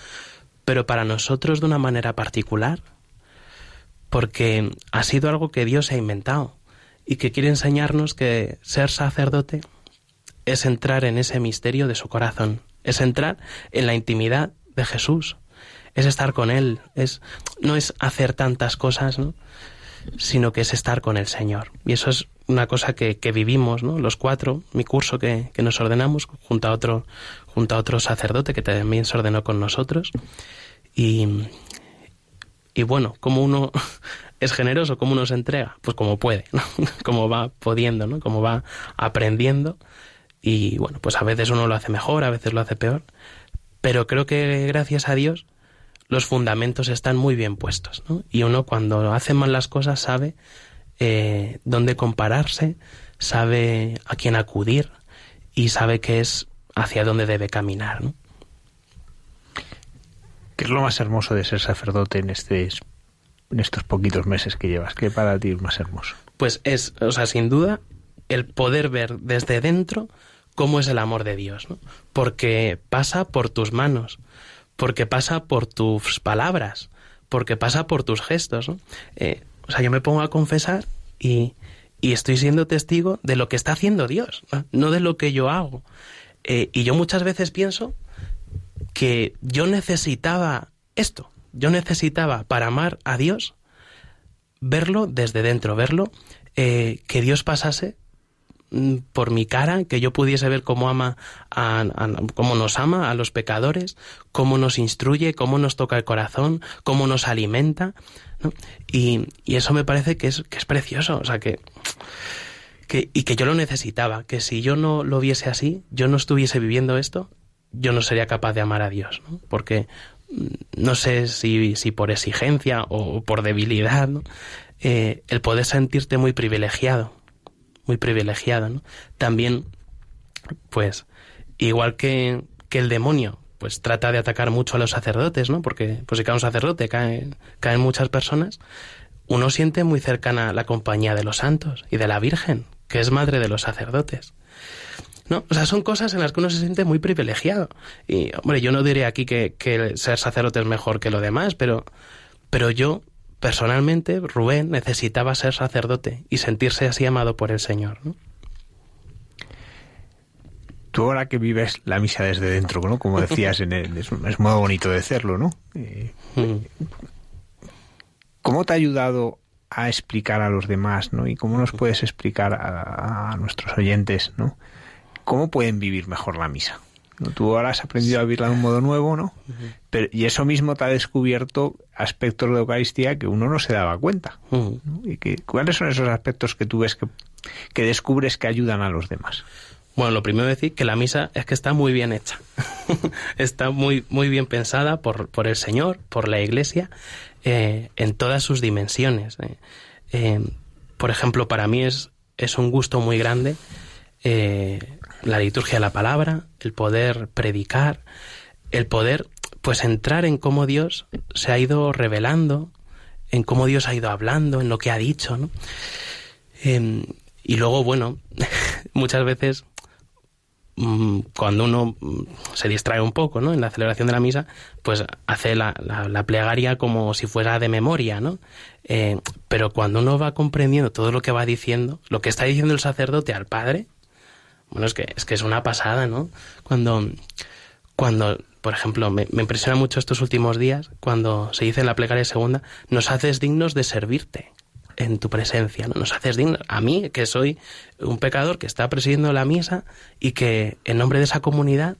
pero para nosotros de una manera particular, porque ha sido algo que Dios ha inventado y que quiere enseñarnos que ser sacerdote es entrar en ese misterio de su corazón, es entrar en la intimidad de Jesús, es estar con Él, es, no es hacer tantas cosas, ¿no? sino que es estar con el Señor. Y eso es una cosa que, que vivimos, ¿no? Los cuatro, mi curso que, que, nos ordenamos, junto a otro, junto a otro sacerdote que también se ordenó con nosotros. Y, y bueno, como uno [laughs] es generoso, como uno se entrega, pues como puede, ¿no? [laughs] como va pudiendo, ¿no? Como va aprendiendo. Y bueno, pues a veces uno lo hace mejor, a veces lo hace peor. Pero creo que gracias a Dios los fundamentos están muy bien puestos. ¿no? Y uno cuando hace mal las cosas sabe eh, dónde compararse, sabe a quién acudir y sabe qué es hacia dónde debe caminar. ¿no? ¿Qué es lo más hermoso de ser sacerdote en, este, en estos poquitos meses que llevas? ¿Qué para ti es más hermoso? Pues es, o sea, sin duda, el poder ver desde dentro cómo es el amor de Dios, ¿no? Porque pasa por tus manos, porque pasa por tus palabras, porque pasa por tus gestos. ¿no? Eh, o sea, yo me pongo a confesar y, y, estoy siendo testigo de lo que está haciendo Dios, no, de lo que yo hago. Eh, y yo muchas veces pienso que yo necesitaba esto, yo necesitaba para amar a Dios verlo desde dentro, verlo, eh, que Dios pasase por mi cara, que yo pudiese ver cómo ama, a, cómo nos ama a los pecadores, cómo nos instruye, cómo nos toca el corazón, cómo nos alimenta, y, eso me parece que es, que es precioso, o sea que, que, y que yo lo necesitaba, que si yo no lo viese así, yo no estuviese viviendo esto, yo no sería capaz de amar a Dios, porque mm, no sé si, si por exigencia o por debilidad, eh, el poder sentirte muy privilegiado, muy privilegiada, ¿no? También, pues, igual que, que el demonio, pues trata de atacar mucho a los sacerdotes, ¿no? Porque, pues si cae un sacerdote, cae, caen muchas personas, uno siente muy cercana la compañía de los santos y de la Virgen, que es madre de los sacerdotes. ¿No? O sea, son cosas en las que uno se siente muy privilegiado. Y, hombre, yo no diré aquí que, que ser sacerdote es mejor que lo demás, pero, pero yo personalmente, Rubén necesitaba ser sacerdote y sentirse así amado por el Señor. Tú ahora que vives la misa desde dentro, ¿no? Como decías, en es, muy bonito de hacerlo, ¿no? Eh, mm. ¿Cómo te ha ayudado a explicar a los demás, ¿no? Y cómo nos puedes explicar a, a nuestros oyentes, ¿no? ¿Cómo pueden vivir mejor la misa? Tú ahora has aprendido a vivirla de un modo nuevo, ¿no? Pero, y eso mismo te ha descubierto aspectos de Eucaristía que uno no se daba cuenta. ¿Y que, cuáles son esos aspectos que tú ves que, que descubres que ayudan a los demás? Bueno, lo primero decir que la misa es que está muy bien hecha. [laughs] está muy, muy bien pensada por, por el Señor, por la Iglesia, eh, en todas sus dimensiones. Eh. Eh, por ejemplo, para mí es, es un gusto muy grande la liturgia de la palabra, el poder predicar, el poder pues entrar en cómo Dios se ha ido revelando, en cómo Dios ha ido hablando, en lo que ha dicho, ¿no? Em, y luego, bueno, [laughs] muchas veces mm, cuando uno mm, se distrae un poco, ¿no? En la celebración de la misa, pues hace la, la, plegaria como si fuera de memoria, ¿no? Eh, pero cuando uno va comprendiendo todo lo que va diciendo, lo que está diciendo el sacerdote al Padre, bueno, es que es, que es una pasada, ¿no? Cuando, cuando por ejemplo, me, me impresiona mucho estos últimos días, cuando se dice en la plegaria segunda, nos haces dignos de servirte en tu presencia, ¿no? Nos haces dignos. A mí, que soy un pecador que está presidiendo la misa y que en nombre de esa comunidad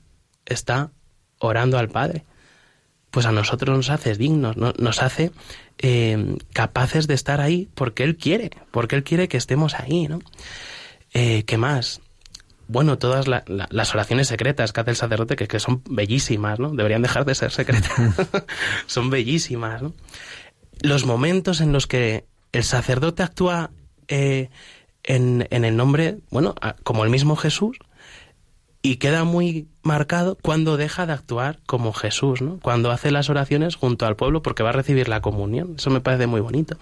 está orando al Padre. Pues a nosotros nos haces dignos, nos hace eh, capaces de estar ahí porque Él quiere, porque Él quiere que estemos ahí, ¿no? Eh, ¿Qué más? Bueno, todas las oraciones secretas que hace el sacerdote, que, que son bellísimas, ¿no? Deberían dejar de ser secretas. [laughs] son bellísimas, ¿no? Los momentos en los que el sacerdote actúa eh, en, en, el nombre, bueno, como el mismo Jesús, y queda muy marcado cuando deja de actuar como Jesús, ¿no? Cuando hace las oraciones junto al pueblo porque va a recibir la comunión. Eso me parece muy bonito.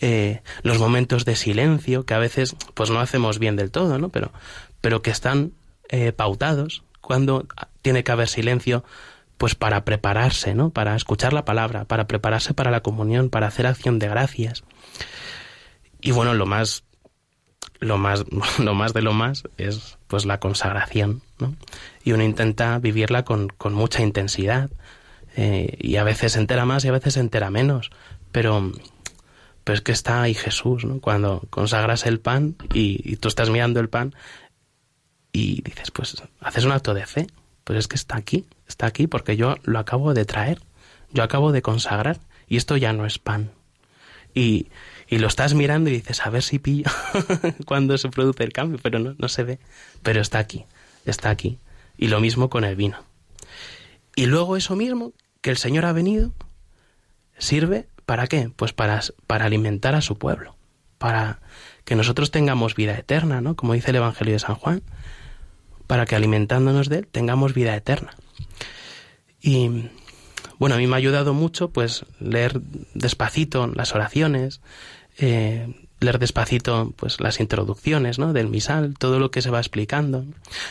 Eh, los momentos de silencio, que a veces pues no hacemos bien del todo, ¿no? Pero, pero que están eh, pautados cuando tiene que haber silencio pues para prepararse, ¿no? Para escuchar la palabra, para prepararse para la comunión, para hacer acción de gracias. Y bueno, lo más lo más [laughs] lo más de lo más es pues la consagración, ¿no? Y uno intenta vivirla con, con mucha intensidad eh, y a veces se entera más y a veces se entera menos, pero pero es que está ahí Jesús, ¿no? Cuando consagras el pan y, y tú estás mirando el pan y dices, pues haces un acto de fe, pues es que está aquí, está aquí porque yo lo acabo de traer, yo acabo de consagrar y esto ya no es pan. Y, y lo estás mirando y dices, a ver si pillo [laughs] cuando se produce el cambio, pero no, no se ve. Pero está aquí, está aquí. Y lo mismo con el vino. Y luego eso mismo, que el Señor ha venido, sirve para qué? Pues para, para alimentar a su pueblo, para que nosotros tengamos vida eterna, ¿no? Como dice el Evangelio de San Juan, para que alimentándonos de él tengamos vida eterna. Y bueno, a mí me ha ayudado mucho pues leer despacito las oraciones, eh, leer despacito pues las introducciones ¿no? del misal, todo lo que se va explicando.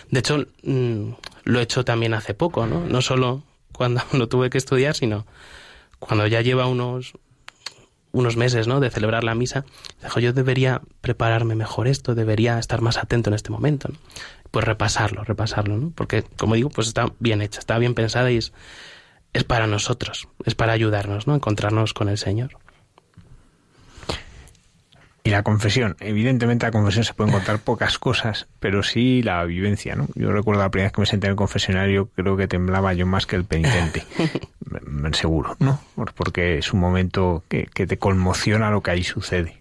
De hecho, mm, lo he hecho también hace poco, ¿no? No solo cuando [laughs] lo tuve que estudiar, sino cuando ya lleva unos unos meses, ¿no? De celebrar la misa, dijo, yo debería prepararme mejor esto, debería estar más atento en este momento, Pues repasarlo, repasarlo, ¿no? Porque, como digo, pues está bien hecha, está bien pensada y es, es para nosotros, es para ayudarnos, ¿no? Encontrarnos con el Señor. Y la confesión, evidentemente la confesión se pueden contar pocas cosas, pero sí la vivencia, ¿no? Yo recuerdo la primera vez que me senté en el confesionario, creo que temblaba yo más que el penitente, [laughs] seguro, ¿no? Porque es un momento que, que te conmociona lo que ahí sucede.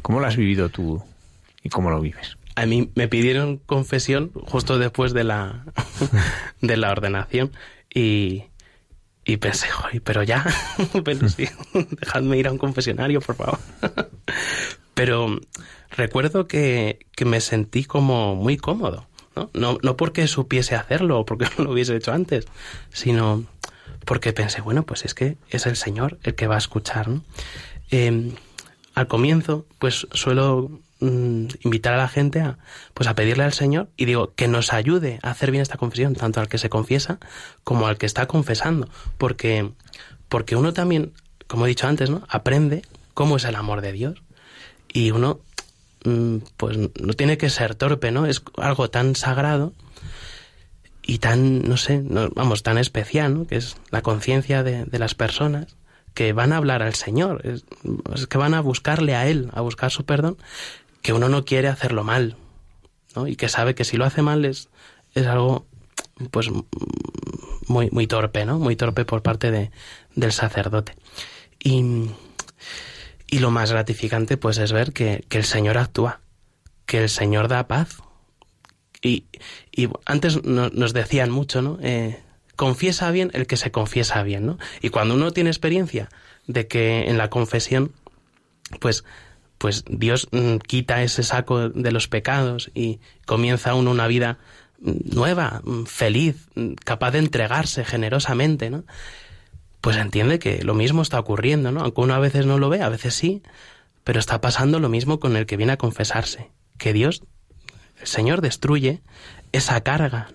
¿Cómo lo has vivido tú y cómo lo vives? A mí me pidieron confesión justo después de la, [laughs] de la ordenación y, y pensé, pero ya, [laughs] pero sí, [laughs] dejadme ir a un confesionario, por favor. [laughs] pero recuerdo que, que, me sentí como muy cómodo, ¿no? ¿no? No porque supiese hacerlo o porque no lo hubiese hecho antes, sino porque pensé, bueno, pues es que es el Señor el que va a escuchar, ¿no? Eh, al comienzo, pues suelo Mm, invitar a la gente a, pues a pedirle al Señor y digo que nos ayude a hacer bien esta confesión, tanto al que se confiesa como al que está confesando, porque, porque uno también, como he dicho antes, ¿no? aprende cómo es el amor de Dios y uno mm, pues no tiene que ser torpe, ¿no? Es algo tan sagrado y tan, no sé, vamos, tan especial, ¿no? Que es la conciencia de, de, las personas que van a hablar al Señor, es, que van a buscarle a Él, a buscar su perdón, que uno no quiere hacerlo mal, ¿no? Y que sabe que si lo hace mal es, es algo, pues, muy, muy torpe, ¿no? Muy torpe por parte de, del sacerdote. Y, y lo más gratificante, pues, es ver que, que el Señor actúa, que el Señor da paz. Y, y antes nos decían mucho, ¿no? Eh, confiesa bien el que se confiesa bien, ¿no? Y cuando uno tiene experiencia de que en la confesión, pues pues Dios mm, quita ese saco de los pecados y comienza uno una vida mm, nueva, mm, feliz, capaz de entregarse generosamente, ¿no? Pues entiende que lo mismo está ocurriendo, ¿no? Aunque uno a veces no lo ve, a veces sí, pero está pasando lo mismo con el que viene a confesarse, que Dios El Señor destruye esa carga.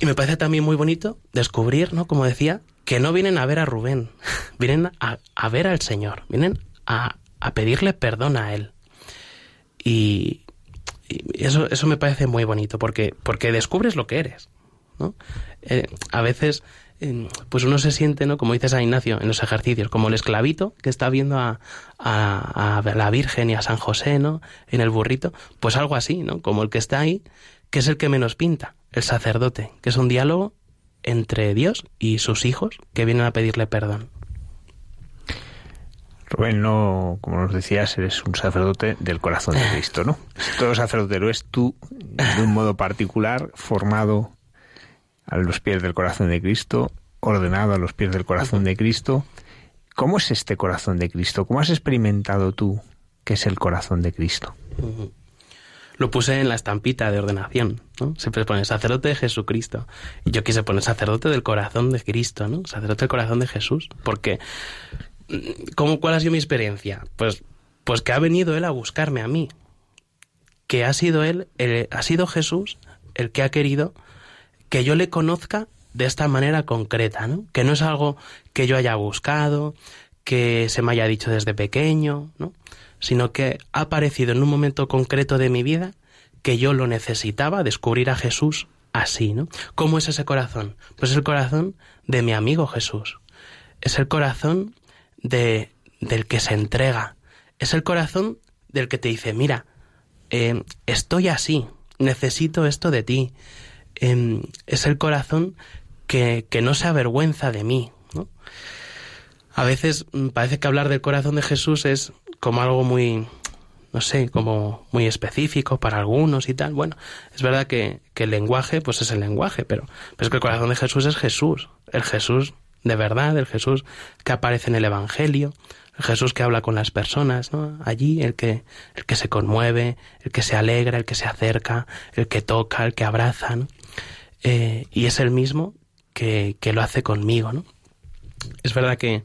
Y me parece también muy bonito descubrir, ¿no? Como decía, que no vienen a ver a Rubén, [laughs] vienen a, a ver al Señor, vienen a, a, pedirle perdón a Él. Y, eso, eso me parece muy bonito, porque, porque descubres lo que eres. ¿no? Eh, a veces pues uno se siente, ¿no? Como dices a Ignacio en los ejercicios, como el esclavito que está viendo a, a, a, la Virgen y a San José, ¿no? En el burrito, pues algo así, ¿no? Como el que está ahí, que es el que menos pinta, el sacerdote, que es un diálogo entre Dios y sus hijos que vienen a pedirle perdón. Rubén, no, como nos decías, eres un sacerdote del corazón de Cristo, ¿no? Todo sacerdote lo es tú, de un modo particular, formado a los pies del corazón de Cristo, ordenado a los pies del corazón de Cristo. ¿Cómo es este corazón de Cristo? ¿Cómo has experimentado tú que es el corazón de Cristo? Lo puse en la estampita de ordenación, ¿no? Siempre pone sacerdote de Jesucristo. Y yo quise poner sacerdote del corazón de Cristo, ¿no? Sacerdote del corazón de Jesús. Porque, ¿cómo, ¿cuál ha sido mi experiencia? Pues, pues que ha venido Él a buscarme a mí. Que ha sido Él, el, ha sido Jesús el que ha querido que yo le conozca de esta manera concreta, ¿no? Que no es algo que yo haya buscado, que se me haya dicho desde pequeño, ¿no? Sino que ha aparecido en un momento concreto de mi vida que yo lo necesitaba, descubrir a Jesús así, ¿no? ¿Cómo es ese corazón? Pues es el corazón de mi amigo Jesús. Es el corazón de, del que se entrega. Es el corazón del que te dice, mira, eh, estoy así, necesito esto de ti eh, es el corazón que, que, no se avergüenza de mí. ¿no? A veces mm, parece que hablar del corazón de Jesús es como algo muy, no sé, como muy específico para algunos y tal. Bueno, es verdad que, que el lenguaje, pues es el lenguaje, pero, pero es que el corazón de Jesús es Jesús, el Jesús de verdad, el Jesús que aparece en el Evangelio, el Jesús que habla con las personas, ¿no? Allí el que, el que se conmueve, el que se alegra, el que se acerca, el que toca, el que abraza, ¿no? Eh, y es el mismo que, que, lo hace conmigo, ¿no? Es verdad que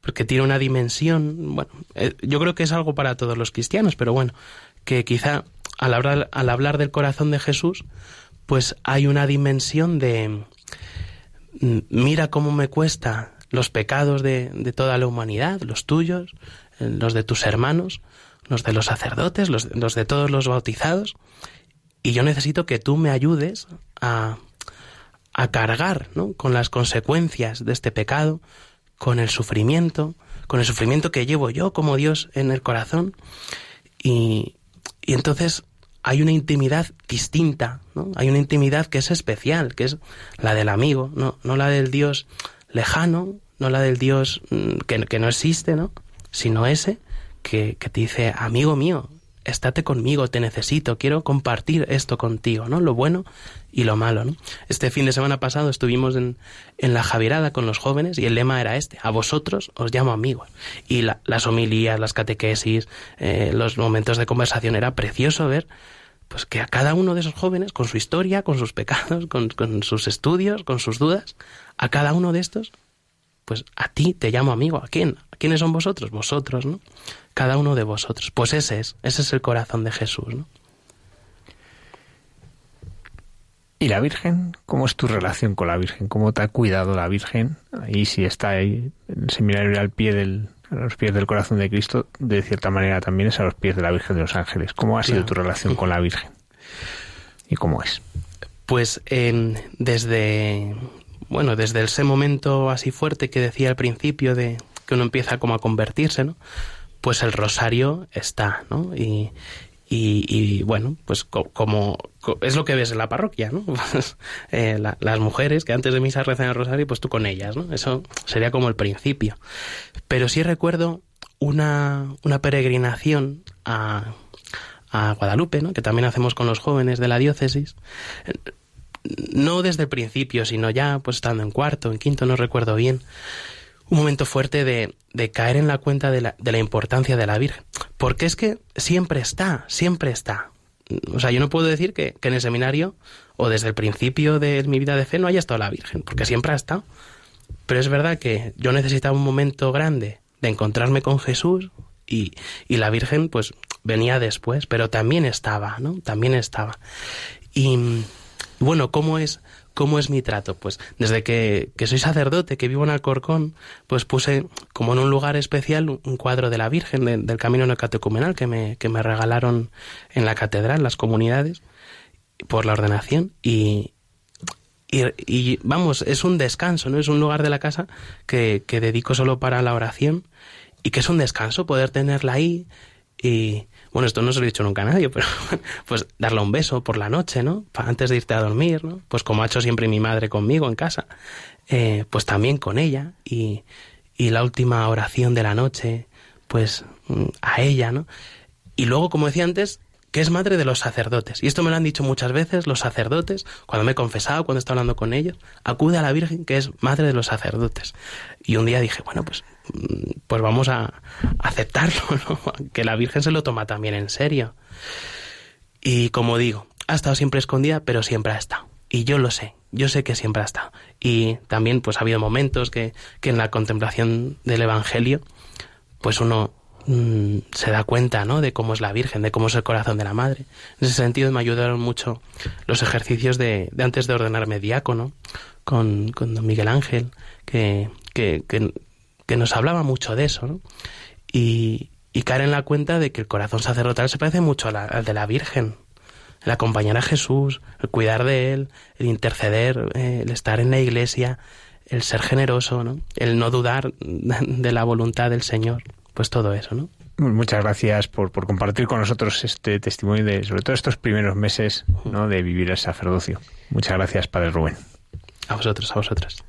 porque tiene una dimensión, bueno, eh, yo creo que es algo para todos los cristianos, pero bueno, que quizá al hablar, al hablar del corazón de Jesús, pues hay una dimensión de mira cómo me cuesta los pecados de, de toda la humanidad, los tuyos, eh, los de tus hermanos, los de los sacerdotes, los, los de todos los bautizados, y yo necesito que tú me ayudes a, a cargar ¿no? con las consecuencias de este pecado, con el sufrimiento, con el sufrimiento que llevo yo como Dios en el corazón. Y, y entonces hay una intimidad distinta, ¿no? Hay una intimidad que es especial, que es la del amigo, no, no la del Dios lejano, no la del Dios mm, que, que no existe, ¿no? Sino ese que, que te dice, amigo mío, estate conmigo, te necesito, quiero compartir esto contigo, ¿no? Lo bueno y lo malo, ¿no? Este fin de semana pasado estuvimos en, en la Javierada con los jóvenes y el lema era este, a vosotros os llamo amigos. Y la, las homilías, las catequesis, eh, los momentos de conversación, era precioso ver pues que a cada uno de esos jóvenes, con su historia, con sus pecados, con, con sus estudios, con sus dudas, a cada uno de estos, pues a ti te llamo amigo. ¿A quién? ¿A quiénes son vosotros? Vosotros, ¿no? cada uno de vosotros. Pues ese es, ese es el corazón de Jesús, ¿no? ¿Y la Virgen? ¿Cómo es tu relación con la Virgen? ¿Cómo te ha cuidado la Virgen? Ahí si está ahí en el seminario al pie del, a los pies del corazón de Cristo, de cierta manera también es a los pies de la Virgen de los Ángeles. ¿Cómo ha sido tu relación con la Virgen? ¿Y cómo es? Pues eh, desde, bueno, desde ese momento así fuerte que decía al principio de que uno empieza como a convertirse, ¿no? pues el rosario está, ¿no? Y, y, y bueno, pues co como co es lo que ves en la parroquia, ¿no? [laughs] eh, la, las mujeres que antes de misa rezan el rosario, pues tú con ellas, ¿no? Eso sería como el principio. Pero sí recuerdo una, una peregrinación a, a Guadalupe, ¿no? Que también hacemos con los jóvenes de la diócesis. No desde el principio, sino ya pues estando en cuarto, en quinto, no recuerdo bien un momento fuerte de, de caer en la cuenta de la, de la, importancia de la Virgen. Porque es que siempre está, siempre está. O sea, yo no puedo decir que, que, en el seminario o desde el principio de mi vida de fe no haya estado la Virgen, porque siempre ha estado. Pero es verdad que yo necesitaba un momento grande de encontrarme con Jesús y, y la Virgen, pues venía después, pero también estaba, ¿no? También estaba. Y bueno, ¿cómo es, cómo es mi trato? Pues desde que, que soy sacerdote, que vivo en Alcorcón, pues puse como en un lugar especial un cuadro de la Virgen del Camino Neocatecumenal que me, que me regalaron en la catedral, las comunidades, por la ordenación. Y, y, vamos, es un descanso, ¿no? Es un lugar de la casa que, que dedico solo para la oración y que es un descanso poder tenerla ahí y, bueno, esto no se lo he dicho nunca a nadie, pero [laughs] pues darle un beso por la noche, ¿no? Antes de irte a dormir, ¿no? Pues como ha hecho siempre mi madre conmigo en casa, eh, pues también con ella y, y la última oración de la noche, pues mm, a ella, ¿no? Y luego, como decía antes, que es madre de los sacerdotes. Y esto me lo han dicho muchas veces los sacerdotes, cuando me he confesado, cuando he estado hablando con ellos, acude a la Virgen que es madre de los sacerdotes. Y un día dije, bueno, pues, pues vamos a aceptarlo, [laughs] ¿no? que la Virgen se lo toma también en serio. Y como digo, ha estado siempre escondida, pero siempre ha estado. Y yo lo sé, yo sé que siempre ha estado. Y también pues ha habido momentos que, que en la contemplación del Evangelio, pues uno Mm, se da cuenta ¿no? de cómo es la Virgen, de cómo es el corazón de la Madre. En ese sentido me ayudaron mucho los ejercicios de, antes de ordenarme diácono con, con don Miguel Ángel, que, que, nos hablaba mucho de eso. ¿no? Y, y caer en la cuenta de que el corazón sacerdotal se parece mucho al de la Virgen. El acompañar a Jesús, el cuidar de Él, el interceder, eh, el estar en la iglesia, el ser generoso, ¿no? el no dudar [laughs] de la voluntad del Señor pues todo eso, ¿no? Muchas gracias por, por compartir con nosotros este testimonio de, sobre todo estos primeros meses, ¿no? de vivir el sacerdocio. Muchas gracias, Padre Rubén. A vosotros, a vosotras.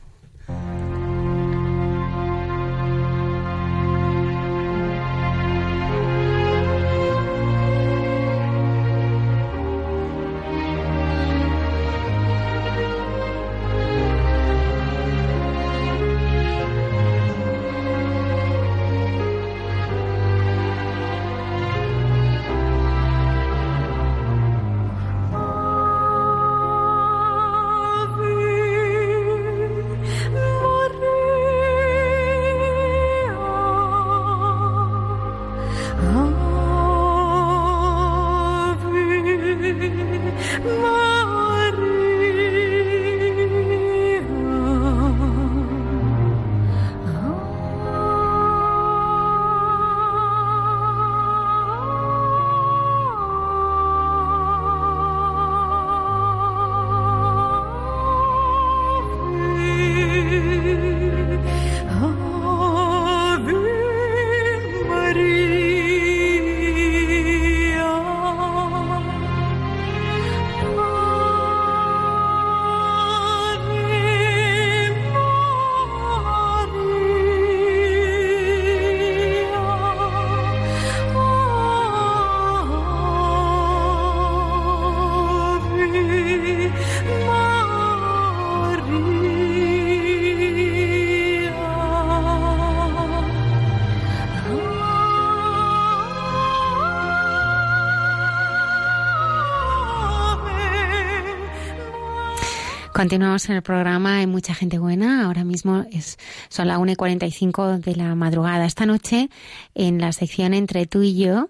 Continuamos en el programa, hay mucha gente buena. Ahora mismo es, son las 1 y 45 de la madrugada. Esta noche, en la sección Entre tú y yo,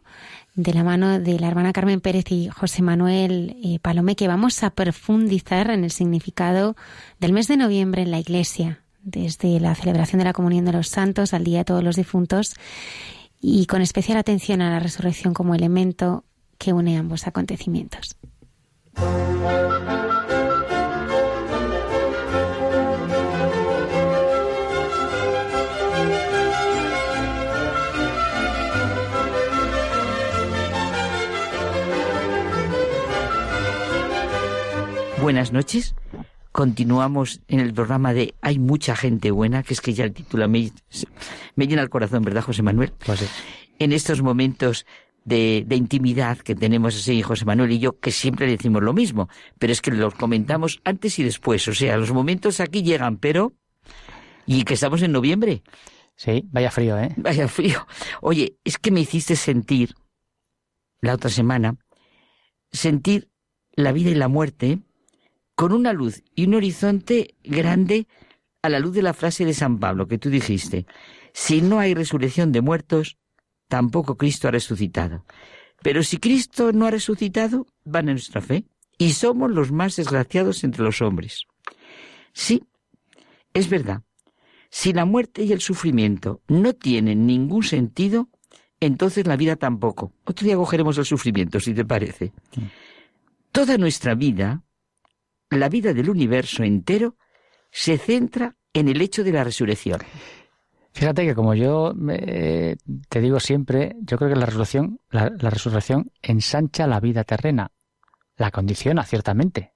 de la mano de la hermana Carmen Pérez y José Manuel eh, que vamos a profundizar en el significado del mes de noviembre en la Iglesia, desde la celebración de la comunión de los santos al Día de todos los difuntos, y con especial atención a la resurrección como elemento que une ambos acontecimientos. Buenas noches. Continuamos en el programa de Hay mucha gente buena, que es que ya el título me, llena el corazón, ¿verdad, José Manuel? Pues en estos momentos de, intimidad que tenemos así José Manuel y yo, que siempre decimos lo mismo, pero es que los comentamos antes y después. O sea, los momentos aquí llegan, pero... Y que estamos en noviembre. Sí, vaya frío, ¿eh? Vaya frío. Oye, es que me hiciste sentir, la otra semana, sentir la vida y la muerte con una luz y un horizonte grande a la luz de la frase de San Pablo que tú dijiste, si no hay resurrección de muertos, tampoco Cristo ha resucitado. Pero si Cristo no ha resucitado, van en nuestra fe y somos los más desgraciados entre los hombres. Sí, es verdad. Si la muerte y el sufrimiento no tienen ningún sentido, entonces la vida tampoco. Otro día cogeremos el sufrimiento, si te parece. Toda nuestra vida, la vida del universo entero, se centra en el hecho de la resurrección. Fíjate que como yo eh, te digo siempre, yo creo que la resurrección, la, la resurrección ensancha la vida terrena, la condiciona ciertamente,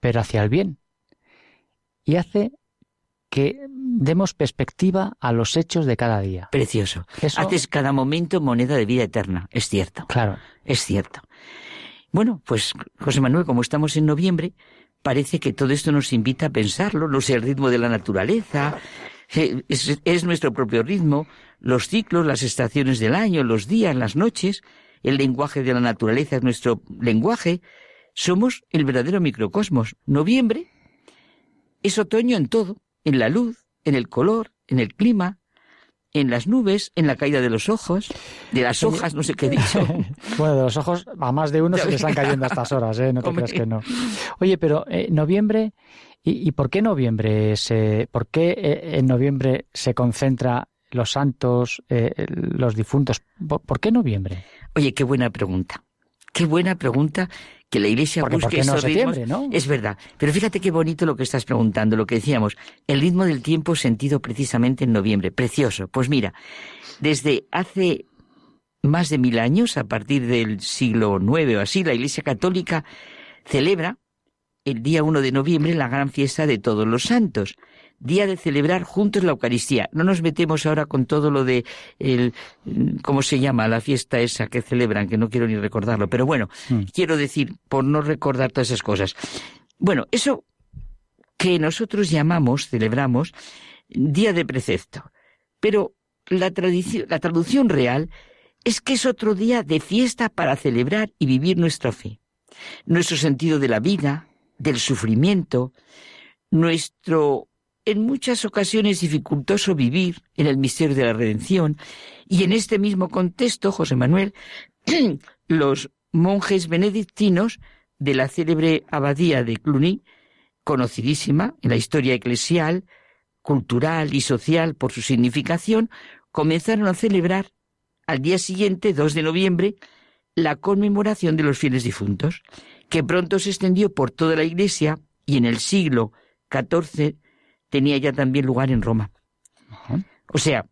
pero hacia el bien. Y hace que demos perspectiva a los hechos de cada día. Precioso. Eso- Haces cada momento moneda de vida eterna. Es cierto. Claro. Es cierto. Bueno, pues José Manuel, como estamos en noviembre, parece que todo esto nos invita a pensarlo, no sé, el ritmo de la naturaleza, eh, es, es nuestro propio ritmo, los ciclos, las estaciones del año, los días, las noches, el lenguaje de la naturaleza es nuestro lenguaje, somos el verdadero microcosmos. Noviembre es otoño en todo, en la luz, en el color, en el clima, en las nubes, en la caída de los ojos, de las hojas, no sé qué he dicho. [laughs] Bueno, de los ojos a más de uno se le están cayendo a estas horas, ¿eh? No te Hombre. creas que no. Oye, pero eh, noviembre, ¿y, y por qué noviembre se, por qué eh, en noviembre se concentra los santos, eh, los difuntos? ¿Por, por qué noviembre? Oye, qué buena pregunta. Qué buena pregunta que la Iglesia Porque, ¿por busque no esos ritmos. no? Es verdad. Pero fíjate qué bonito lo que estás preguntando, lo que decíamos. El ritmo del tiempo sentido precisamente en noviembre. Precioso. Pues mira, desde hace más de mil años, a partir del siglo IX o así, la Iglesia Católica celebra el día 1 de noviembre la gran fiesta de todos los santos. Día de celebrar juntos la Eucaristía. No nos metemos ahora con todo lo de el, ¿cómo se llama? La fiesta esa que celebran, que no quiero ni recordarlo. Pero bueno, quiero decir, por no recordar todas esas cosas. Bueno, eso que nosotros llamamos, celebramos, día de precepto. Pero la, tradición, la traducción real es que es otro día de fiesta para celebrar y vivir nuestra fe. Nuestro sentido de la vida, del sufrimiento, nuestro en muchas ocasiones dificultoso vivir en el misterio de la redención y en este mismo contexto, José Manuel, [clears throat] los monjes benedictinos de la célebre abadía de Cluny, conocidísima en la historia eclesial, cultural y social por su significación, comenzaron a celebrar al día siguiente, 2 de noviembre, la conmemoración de los fieles difuntos, que pronto se extendió por toda la Iglesia y en el siglo XIV tenía ya también lugar en Roma. O sea,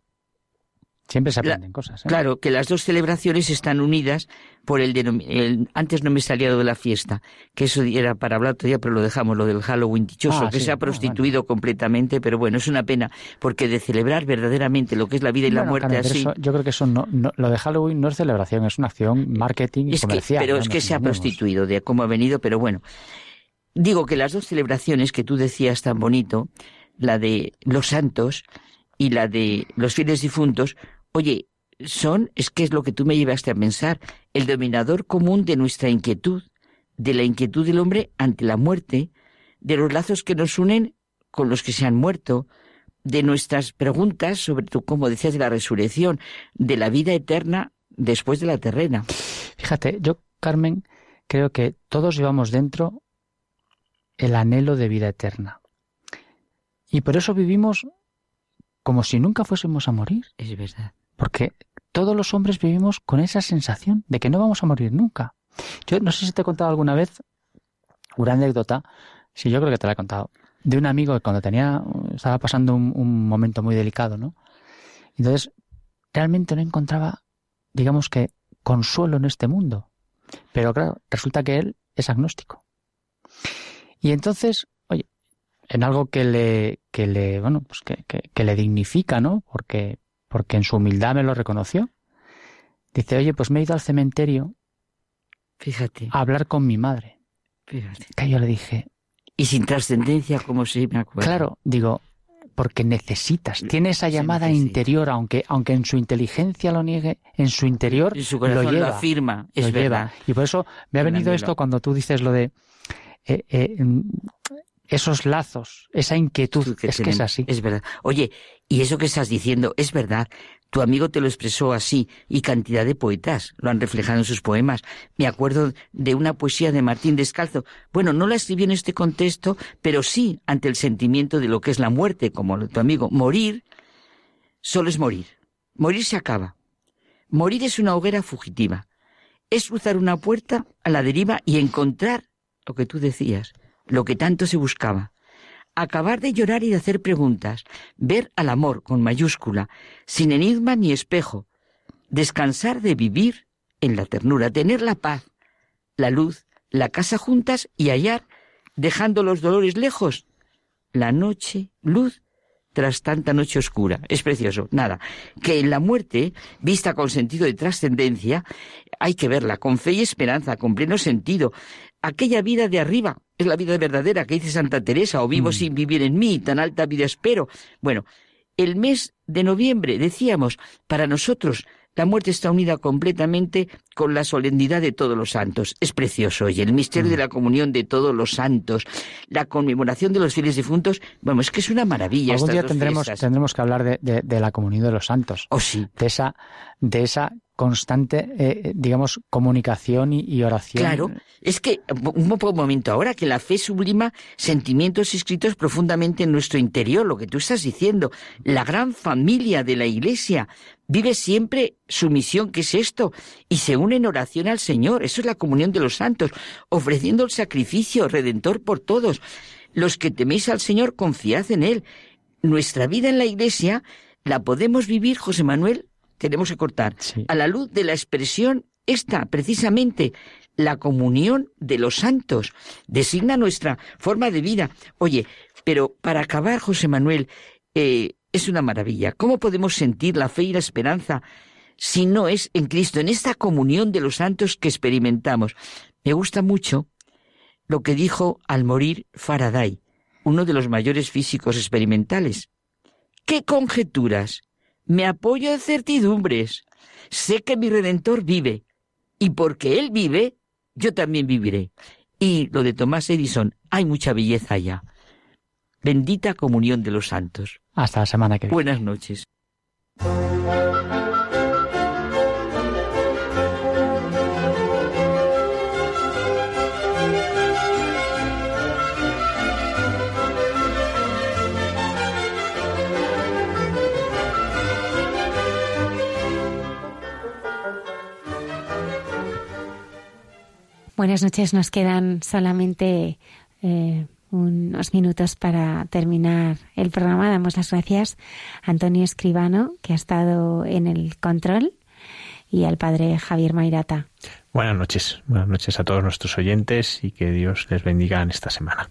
Siempre se aprenden cosas. ¿eh? Claro, que las dos celebraciones están unidas por el, el- Antes no me salía lo de la fiesta, que eso era para hablar otro día, pero lo dejamos, lo del Halloween dichoso, Ah, que sí, se ha ah, prostituido completamente, pero bueno, es una pena, porque de celebrar verdaderamente lo que es la vida y la muerte pero así... eso- yo creo que eso no, no- lo de Halloween no es celebración, es una acción marketing y Es que- comercial. pero no es nos que se ha prostituido de cómo ha venido, pero bueno. Digo que las dos celebraciones que tú decías tan bonito, la de los santos y la de los fieles difuntos, oye, son, es que es lo que tú me llevaste a pensar, el dominador común de nuestra inquietud, de la inquietud del hombre ante la muerte, de los lazos que nos unen con los que se han muerto, de nuestras preguntas sobre tu, como decías, de la resurrección, de la vida eterna después de la terrena. Fíjate, yo, Carmen, creo que todos llevamos dentro el anhelo de vida eterna. Y por eso vivimos como si nunca fuésemos a morir. Es verdad. Porque todos los hombres vivimos con esa sensación de que no vamos a morir nunca. Yo no sé si te he contado alguna vez una anécdota, sí, yo creo que te la he contado, de un amigo que cuando tenía, estaba pasando un, un momento muy delicado, ¿no? Entonces, realmente no encontraba, digamos que, consuelo en este mundo. Pero claro, resulta que él es agnóstico. Y entonces, en algo que le, que le, bueno, pues que, que, que le dignifica, ¿no? Porque, porque en su humildad me lo reconoció. Dice, oye, pues me he ido al cementerio Fíjate, a hablar con mi madre. fíjate. Que yo le dije, Y sin trascendencia, como si me acuerdo. claro, digo, porque necesitas, tiene esa llamada interior, aunque, aunque en su inteligencia lo niegue, en su interior En su corazón lo lo, lleva. afirma, es lo verdad. lleva. Y por eso me ha venido esto cuando tú dices lo de eh, eh, esos lazos, esa inquietud. que es que es así. Es verdad. Oye, y eso que estás diciendo es verdad. Tu amigo te lo expresó así y cantidad de poetas lo han reflejado en sus poemas. Me acuerdo de una poesía de Martín Descalzo. Bueno, no la escribió en este contexto, pero sí ante el sentimiento de lo que es la muerte, como tu amigo. Morir solo es morir. Morir se acaba. Morir es una hoguera fugitiva. Es cruzar una puerta a la deriva y encontrar lo que tú decías, lo que tanto se buscaba acabar de llorar y de hacer preguntas, ver al amor con mayúscula, sin enigma ni espejo, descansar de vivir en la ternura, tener la paz, la luz, la casa juntas y hallar, dejando los dolores lejos, la noche, luz tras tanta noche oscura. Es precioso. Nada, que en la muerte, vista con sentido de trascendencia, hay que verla con fe y esperanza, con pleno sentido. Aquella vida de arriba es la vida verdadera que dice Santa Teresa, o vivo sin vivir en mí, tan alta vida espero. Bueno, el mes de noviembre, decíamos, para nosotros la muerte está unida completamente con la solemnidad de todos los santos. Es precioso. Y el misterio de la comunión de todos los santos, la conmemoración de los fieles difuntos, bueno, es que es una maravilla. Algún día tendremos, tendremos que hablar de, de- de la comunión de los santos. Oh, sí. De esa, de esa constante, eh, digamos, comunicación y, y oración. Claro, es que un poco momento ahora que la fe sublima sentimientos escritos profundamente en nuestro interior, lo que tú estás diciendo, la gran familia de la Iglesia vive siempre su misión, que es esto, y se une en oración al Señor, eso es la comunión de los santos, ofreciendo el sacrificio redentor por todos. Los que teméis al Señor, confiad en Él. Nuestra vida en la Iglesia la podemos vivir, José Manuel, tenemos que cortar, a la luz de la expresión esta, precisamente, la comunión de los santos, designa nuestra forma de vida. Oye, pero para acabar, José Manuel, eh, es una maravilla. ¿Cómo podemos sentir la fe y la esperanza si no es en Cristo, en esta comunión de los santos que experimentamos? Me gusta mucho lo que dijo al morir Faraday, uno de los mayores físicos experimentales. ¿Qué conjeturas? Me apoyo en certidumbres. Sé que mi Redentor vive, y porque Él vive, yo también viviré. Y lo de Tomás Edison, hay mucha belleza allá. Bendita comunión de los santos. Hasta la semana que viene. Buenas noches. Buenas noches. Nos quedan solamente eh, unos minutos para terminar el programa. Damos las gracias a Antonio Escribano, que ha estado en el control, y al padre Javier Mairata. Buenas noches. Buenas noches a todos nuestros oyentes y que Dios les bendiga en esta semana.